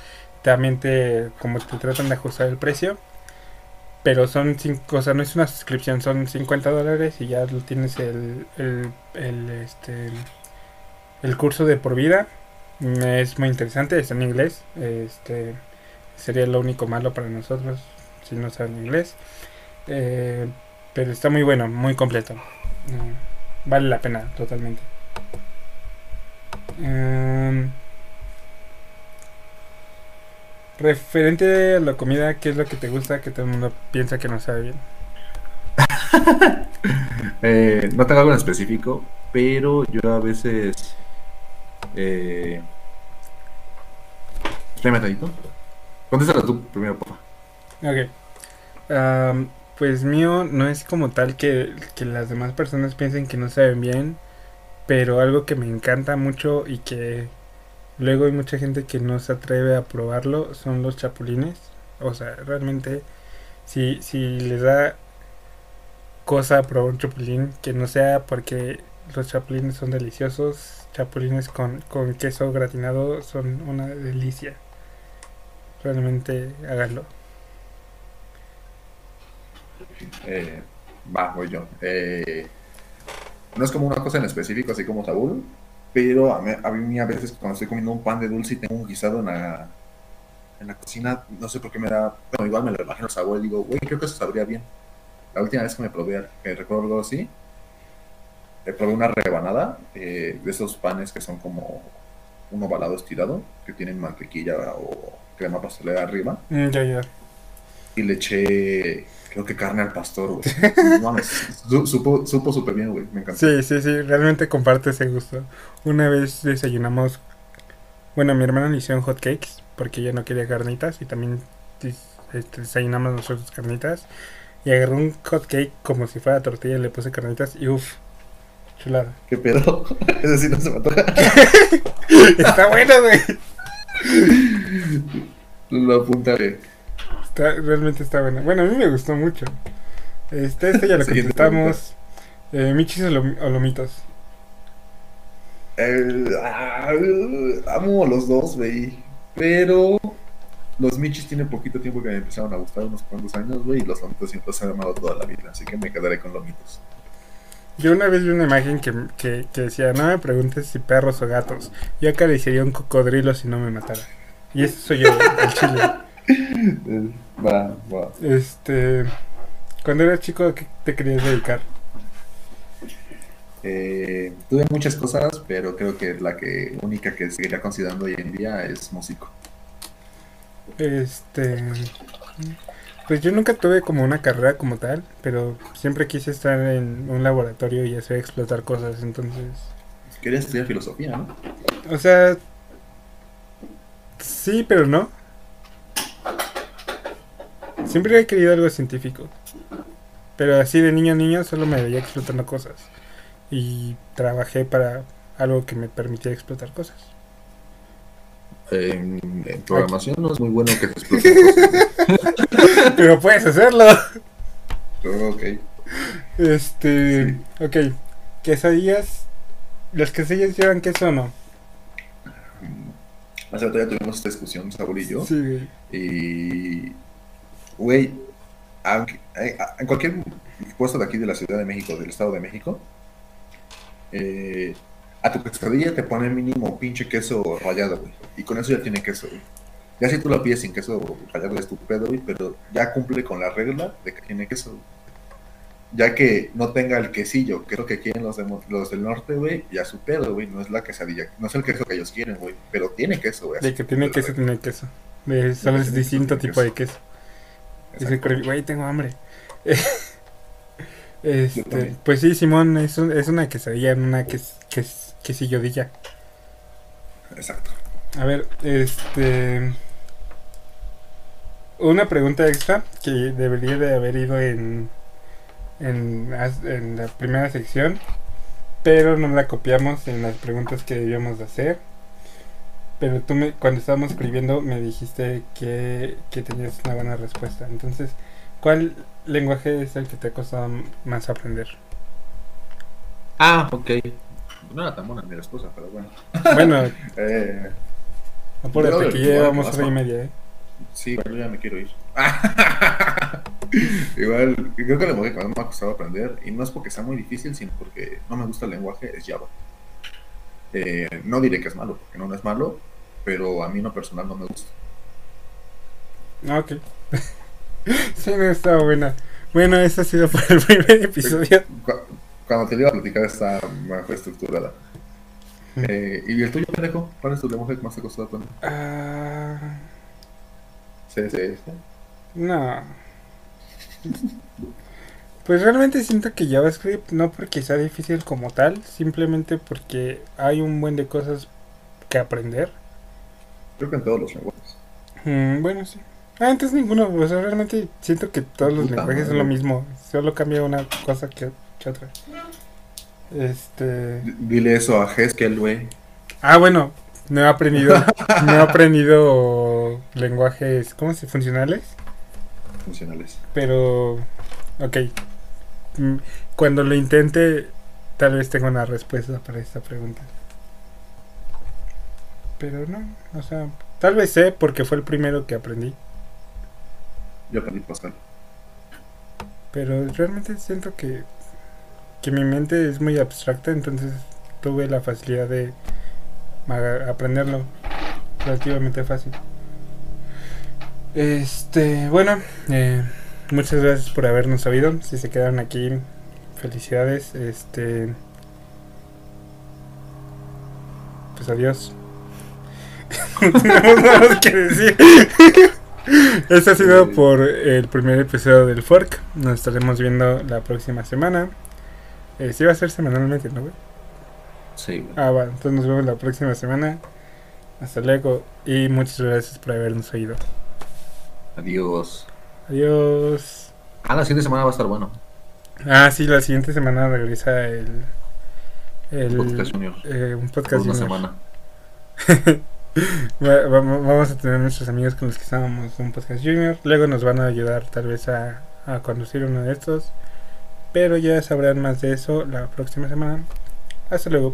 también te, como te tratan de ajustar el precio. Pero son cinco, o sea, no es una suscripción, son 50 dólares y ya tienes el, el, este, el curso de por vida. Mm, Es muy interesante, está en inglés. Este sería lo único malo para nosotros si no saben inglés. Eh, pero está muy bueno, muy completo. Mm, vale la pena totalmente. Em, referente a la comida, ¿qué es lo que te gusta que todo el mundo piensa que no sabe bien? Eh, no tengo algo en específico, pero yo a veces. Eh... Espérame tantito. Contéstalo tú primero, papá. Ok. Am, Pues mío no es como tal que, que las demás personas piensen que no saben bien, pero algo que me encanta mucho y que luego hay mucha gente que no se atreve a probarlo son los chapulines. O sea, realmente si, si les da cosa probar un chapulín, que no sea porque los chapulines son deliciosos, chapulines con, con queso gratinado son una delicia. Realmente háganlo. Eh, voy yo. Eh, no es como una cosa en específico, así como Saúl, pero a mí, a mí a veces cuando estoy comiendo un pan de dulce y tengo un guisado en la, en la cocina, no sé por qué me da, bueno, igual me lo imagino el sabor y digo, güey, creo que eso sabría bien. La última vez que me probé, que recuerdo algo así, me probé una rebanada eh, de esos panes que son como un ovalado estirado, que tienen mantequilla o crema pastelera arriba, Mm, ya, ya. Y le eché, creo que carne al pastor, güey. No su- supo supo súper bien, güey, me encantó. Sí, sí, sí, realmente comparte ese gusto. Una vez desayunamos, bueno, mi hermana le hicieron hot cakes porque ella no quería carnitas y también este, desayunamos nosotros carnitas. Y agarré un hot cake como si fuera tortilla y le puse carnitas y uff, chulada. ¿Qué pedo? Ese sí no se antoja. Está bueno, güey. Lo apuntaré. Está, realmente está bueno. Bueno, a mí me gustó mucho. Este, este ya lo contestamos. Eh, michis o, lom- o lomitos. El- ah, amo los dos, güey. Pero los Michis tienen poquito tiempo que me empezaron a gustar, unos cuantos años, güey. Y los lomitos siempre los he amado toda la vida. Así que me quedaré con lomitos. Yo una vez vi una imagen que, que, que decía, no me preguntes si perros o gatos. Yo acariciaría un cocodrilo si no me matara. Y ese soy yo, el chile. Va, va. Este, cuando eras chico, ¿a qué te querías dedicar? Eh, tuve muchas cosas, pero creo que la que única que seguiría considerando hoy en día es músico. Este, pues yo nunca tuve como una carrera como tal, pero siempre quise estar en un laboratorio y hacer explotar cosas, entonces, Quería estudiar filosofía, ¿no? o sea, sí, pero no. Siempre he querido algo científico, pero así de niño a niño solo me veía explotando cosas y trabajé para algo que me permitiera explotar cosas. En, en programación no es muy bueno que te exploten cosas. Pero puedes hacerlo. Pero, ok. Este, ok, quesadillas. ¿Las quesadillas llevan queso o no? Hace rato ya tuvimos esta discusión, Saúl y yo. Sí. Y, güey, eh, en cualquier puesto de aquí de la Ciudad de México, del Estado de México, eh, a tu quesadilla te ponen mínimo pinche queso rallado, güey. Y con eso ya tiene queso, güey. Ya si tú lo pides sin queso rallado es tu pedo, güey, pero ya cumple con la regla de que tiene queso. güey. Ya que no tenga el quesillo, que es lo que quieren los, de los del norte, güey, ya su pedo, güey. No es la quesadilla, no es el queso que ellos quieren, güey. Pero tiene queso, güey. De que tiene queso, tiene queso. Es tiene distinto queso, tipo de queso. Dice güey, tengo hambre. Este, pues sí, Simón, es, un- es una quesadilla, una ques, ques, quesillodilla. Exacto. A ver, este. Una pregunta extra que debería de haber ido en, en, en la primera sección, pero no la copiamos en las preguntas que debíamos de hacer. Pero tú me, cuando estábamos escribiendo me dijiste que, que tenías una buena respuesta. Entonces, ¿cuál lenguaje es el que te ha costado más aprender? Ah, ok. No era tan buena mi respuesta, pero bueno. Bueno, Eh, apúrate Yo- que llevamos hora y media, ¿eh? sí, pero ya me quiero ir. Igual, creo que el lenguaje que más me ha costado aprender, y no es porque sea muy difícil, sino porque no me gusta el lenguaje, es Java. Eh, no diré que es malo, porque no, no es malo, pero a mí en lo personal no me gusta. Ah, Ok. sí, no estaba buena. Bueno, eso ha sido por el primer episodio. Cu- Cuando te iba a platicar está mejor estructurada. Eh, ¿Y el tuyo, pendejo? ¿Cuál es tu lenguaje que más te ha costado aprender? Ah, CSS. no. Pues realmente siento que JavaScript no porque sea difícil como tal, simplemente porque hay un buen de cosas que aprender. Creo que en todos los lenguajes. Mm, bueno, sí. Ah, entonces ninguno. O sea, realmente siento que todos los Puta lenguajes son madre. lo mismo. Solo cambia una cosa que, que otra. Este. Dile eso a Heskel, güey. Ah, bueno. No he aprendido. no he aprendido lenguajes. ¿Cómo se funcionales? Funcionales. Pero. Ok. Mm, Cuando lo intente, tal vez tenga una respuesta para esta pregunta. Pero no. O sea, tal vez sé porque fue el primero que aprendí. Yo aprendí Pascal. Pero realmente siento que, que mi mente es muy abstracta, entonces tuve la facilidad de aprenderlo relativamente fácil. Este, bueno, eh, muchas gracias por habernos oído. Si se quedaron aquí, felicidades. Este, pues adiós. No tenemos nada más que decir. Esto ha sido por el primer episodio del Fork. Nos estaremos viendo la próxima semana. Eh, sí va a ser semanalmente, ¿no, güey? Sí, güey. Ah, va. Entonces nos vemos la próxima semana. Hasta luego. Y muchas gracias por habernos oído. Adiós. Adiós. Ah, la siguiente semana va a estar bueno. Ah, sí, la siguiente semana regresa el... el Podcast Junior. eh, un Por podcast una junior. semana. Va- va- Vamos a tener nuestros amigos con los que estábamos en un podcast junior. Luego nos van a ayudar tal vez a, a conducir uno de estos. Pero ya sabrán más de eso la próxima semana. Hasta luego.